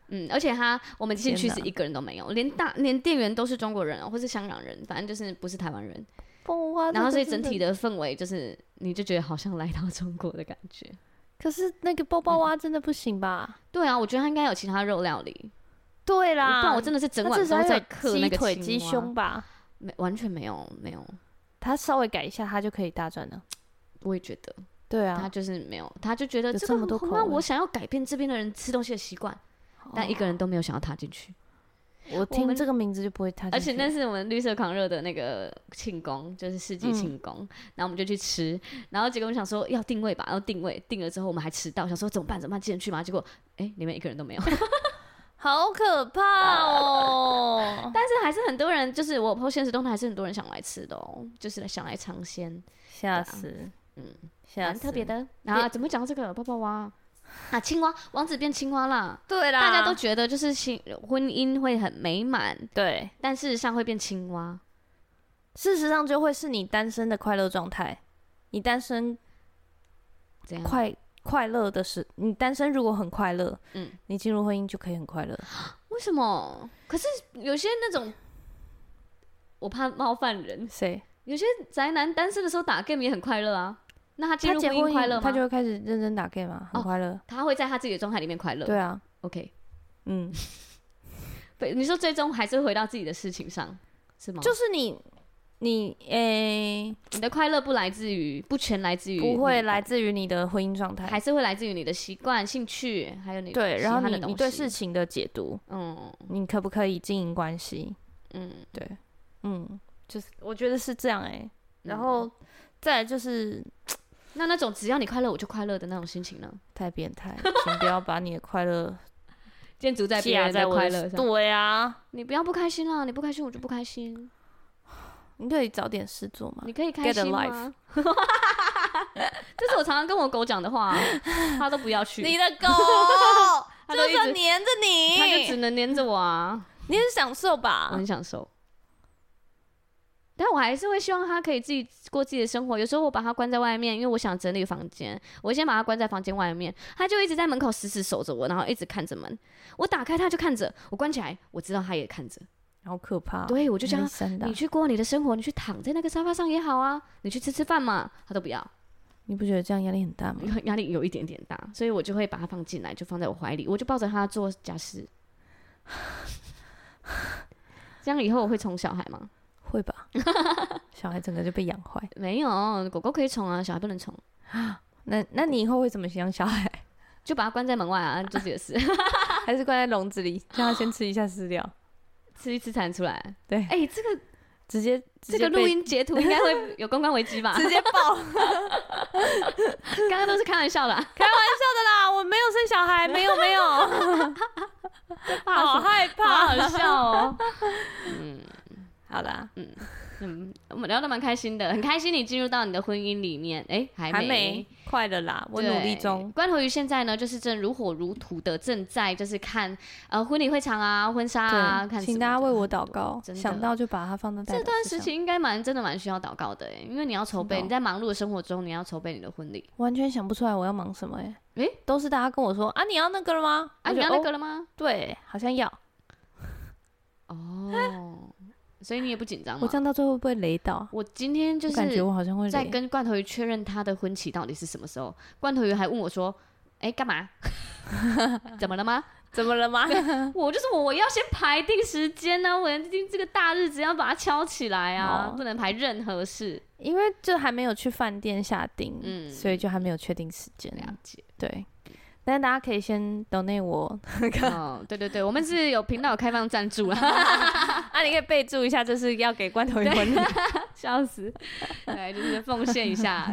嗯，而且他我们进去是一个人都没有，连大连店员都是中国人或是香港人，反正就是不是台湾人。然后所以整体的氛围就是，你就觉得好像来到中国的感觉。可是那个包包蛙真的不行吧？嗯、对啊，我觉得他应该有其他肉料理。对啦，不然我真的是整晚都在嗑那个鸡腿、鸡胸吧？没，完全没有，没有。他稍微改一下，他就可以大赚了。我也觉得，对啊，他就是没有，他就觉得这么多口味，那我想要改变这边的人吃东西的习惯，哦、但一个人都没有想要踏进去。我听这个名字就不会踏进去。而且那是我们绿色狂热的那个庆功，就是世纪庆功，嗯、然后我们就去吃，然后结果我们想说要定位吧，然后定位定了之后我们还迟到，想说怎么办？怎么办？进去嘛？结果哎，里面一个人都没有。好可怕哦！但是还是很多人，就是我 po 现实动态，还是很多人想来吃的哦，就是想来尝鲜。吓死！啊、嗯，蛮特别的。然后怎么讲到这个泡泡蛙啊？青蛙，王子变青蛙啦。对啦，大家都觉得就是新婚姻会很美满，对，但事实上会变青蛙。事实上就会是你单身的快乐状态。你单身怎样快？快乐的是，你单身如果很快乐，嗯，你进入婚姻就可以很快乐。为什么？可是有些那种，我怕冒犯人。谁？有些宅男单身的时候打 game 也很快乐啊。那他进入婚姻快乐吗？他就会开始认真打 game 嘛，很快乐。他会在他自己的状态里面快乐。对啊。OK。嗯。对，你说最终还是会回到自己的事情上，是吗？就是你。你诶，欸、你的快乐不来自于，不全来自于，不会来自于你的婚姻状态，还是会来自于你的习惯、兴趣，还有你对，然后你你对事情的解读，嗯，你可不可以经营关系？嗯，对，嗯，就是我觉得是这样诶、欸。然后再来就是，嗯、那那种只要你快乐我就快乐的那种心情呢？太变态，请不要把你的快乐 建筑在别人的快乐上。对啊，你不要不开心了，你不开心我就不开心。你可以找点事做吗？你可以开心吗？这是我常常跟我狗讲的话，它都不要去。你的狗，它就要黏着你，它就只能黏着我啊。你很享受吧？我很享受，但我还是会希望它可以自己过自己的生活。有时候我把它关在外面，因为我想整理房间，我先把它关在房间外面，它就一直在门口死死守着我，然后一直看着门。我打开它就看着，我关起来，我知道它也看着。好可怕！对，我就这样，你去过你的生活，你去躺在那个沙发上也好啊，你去吃吃饭嘛，他都不要。你不觉得这样压力很大吗？压力有一点点大，所以我就会把它放进来，就放在我怀里，我就抱着它做家事。这样以后我会宠小孩吗？会吧。小孩整个就被养坏。没有，狗狗可以宠啊，小孩不能宠。那那你以后会怎么养小孩？就把它关在门外啊，做自己的事。还是关在笼子里，让它先吃一下饲料。吃一次才能出来，对，哎、欸，这个 直接，直接这个录音截图应该会 有公关危机吧？直接爆，刚刚都是开玩笑的，开玩笑的啦，我没有生小孩，没有没有，好害怕，好笑哦，嗯，好啦，嗯。嗯，我们聊得蛮开心的，很开心你进入到你的婚姻里面，哎、欸，还没，还没快了啦，我努力中。关头鱼现在呢，就是正如火如荼的正在就是看呃婚礼会场啊、婚纱啊，看请大家为我祷告，想到就把它放在这段时期应该蛮真的蛮需要祷告的哎，因为你要筹备，你在忙碌的生活中，你要筹备你的婚礼，完全想不出来我要忙什么哎，哎、欸，都是大家跟我说啊，你要那个了吗？啊，你要那个了吗？哦、对，好像要。哦。所以你也不紧张吗？我这样到最后会不会雷到？我今天就是感觉我好像会在跟罐头鱼确认他的婚期到底是什么时候。罐头鱼还问我说：“哎、欸，干嘛？怎么了吗？怎么了吗？” 我就是我，我要先排定时间呢、啊，我要定这个大日子要把它敲起来啊，哦、不能排任何事，因为就还没有去饭店下定，嗯，所以就还没有确定时间。了解，对。但是大家可以先 donate 我，哦，对对对，我们是有频道有开放赞助啊，啊，你可以备注一下，这是要给罐头鱼婚礼，笑死，来，就是奉献一下，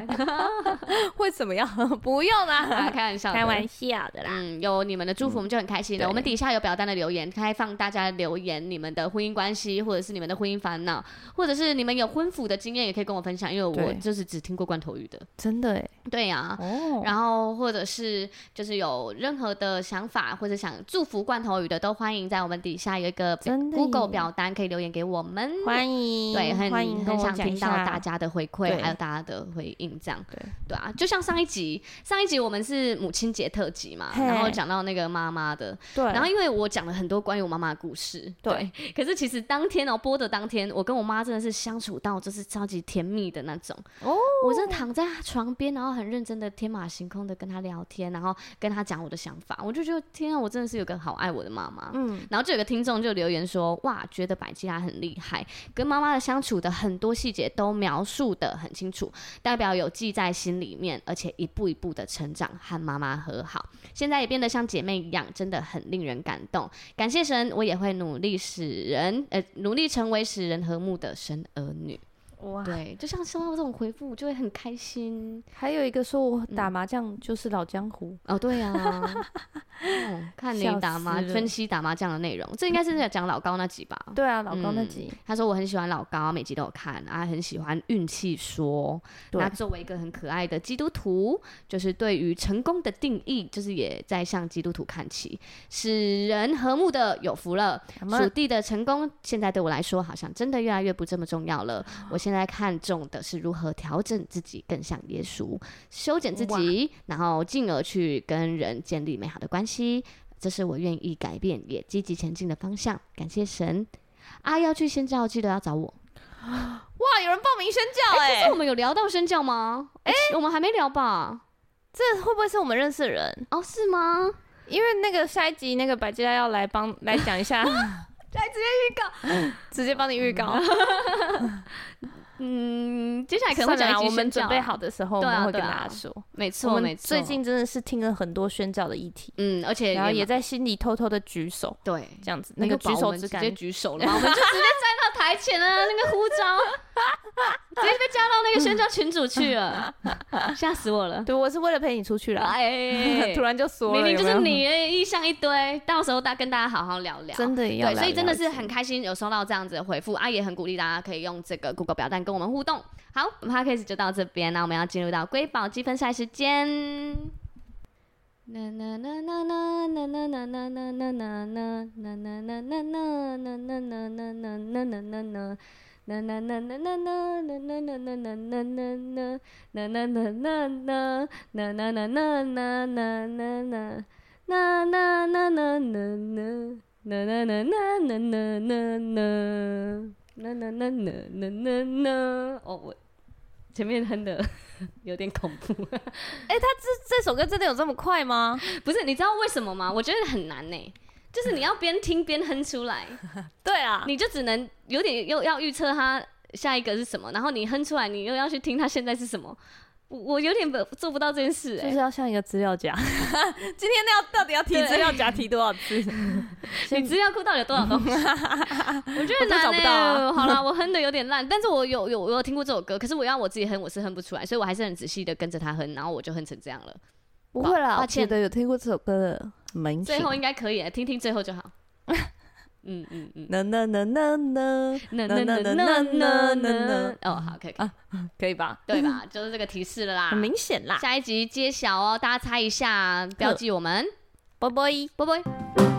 会怎么样？不用啦，啊，开玩笑，开玩笑的啦，嗯，有你们的祝福，我们就很开心了。嗯、我们底下有表单的留言，开放大家留言，你们的婚姻关系，或者是你们的婚姻烦恼，或者是你们有婚辅的经验，也可以跟我分享，因为我就是只听过罐头鱼的，真的哎，对呀、啊，oh. 然后或者是就是有任何的想法或者想祝福罐头鱼的，都欢迎在我们底下有一个 Google 表单可以留言给我们，欢迎，对，很欢迎很想听到大家的回馈，还有大家的回应，这样。对。对啊，就像上一集，上一集我们是母亲节特辑嘛，然后讲到那个妈妈的，对，然后因为我讲了很多关于我妈妈的故事，对，可是其实当天哦播的当天，我跟我妈真的是相处到就是超级甜蜜的那种，哦，我真的躺在床边，然后。很认真的天马行空的跟她聊天，然后跟她讲我的想法，我就觉得天啊，我真的是有个好爱我的妈妈。嗯，然后就有个听众就留言说，哇，觉得百吉拉很厉害，跟妈妈的相处的很多细细节都描述得很清楚，代表有记在心里面，而且一步一步的成长和妈妈和好，现在也变得像姐妹一样，真的很令人感动。感谢神，我也会努力使人，呃，努力成为使人和睦的神儿女。哇，对，就像收到这种回复，我就会很开心。还有一个说我打麻将就是老江湖、嗯、哦，对呀、啊 哦，看你打麻分析打麻将的内容，这应该是在讲老高那集吧？对啊，老高那集、嗯，他说我很喜欢老高，每集都有看，啊，很喜欢运气说。那作为一个很可爱的基督徒，就是对于成功的定义，就是也在向基督徒看齐，使人和睦的有福了。属地的成功，现在对我来说，好像真的越来越不这么重要了。我现在看重的是如何调整自己，更像耶稣，修剪自己，然后进而去跟人建立美好的关系。这是我愿意改变也积极前进的方向。感谢神啊！要去宣教，记得要找我。哇，有人报名宣教哎、欸！可是我们有聊到宣教吗？哎、欸，我们还没聊吧？这会不会是我们认识的人？哦，是吗？因为那个下一集那个百基拉要来帮来讲一下，来直接预告，直接帮你预告。嗯，接下来可能会讲我们准备好的时候，我们会跟大家说。没错，没错。最近真的是听了很多宣教的议题，嗯，而且然后也在心里偷偷的举手，对，这样子那个举手之感，直接举手了嘛，我们就直接站到台前啊，那个呼召，直接被加到那个宣教群主去了，吓死我了。对，我是为了陪你出去了，哎，突然就说了，明明就是你意向一堆，到时候大跟大家好好聊聊，真的要，对，所以真的是很开心有收到这样子的回复啊，也很鼓励大家可以用这个 Google 表单跟我们互动。好，Podcast 就到这边，那我们要进入到瑰宝积分赛时间。那那那那那那那哦，我前面哼的 有点恐怖。哎、欸，他这这首歌真的有这么快吗？不是，你知道为什么吗？我觉得很难呢，就是你要边听边哼出来。对啊，你就只能有点又要预测他下一个是什么，然后你哼出来，你又要去听他现在是什么。我有点不做不到这件事、欸，就是要像一个资料夹。今天要到底要提资料夹提多少次？你资料库到底有多少东西？我觉得难、欸、找不到、啊。好啦，我哼的有点烂，但是我有有我有听过这首歌，可是我要我自己哼，我是哼不出来，所以我还是很仔细的跟着他哼，然后我就哼成这样了。不会啦，我记得有听过这首歌的，没。最后应该可以，听听最后就好。嗯嗯嗯，呢呢呢呢呢呢呢呢呢呢呢哦，好，可以可以，可以吧？对吧？就是这个提示了啦，很明显啦。下一集揭晓哦，大家猜一下，标记我们，啵啵啵啵。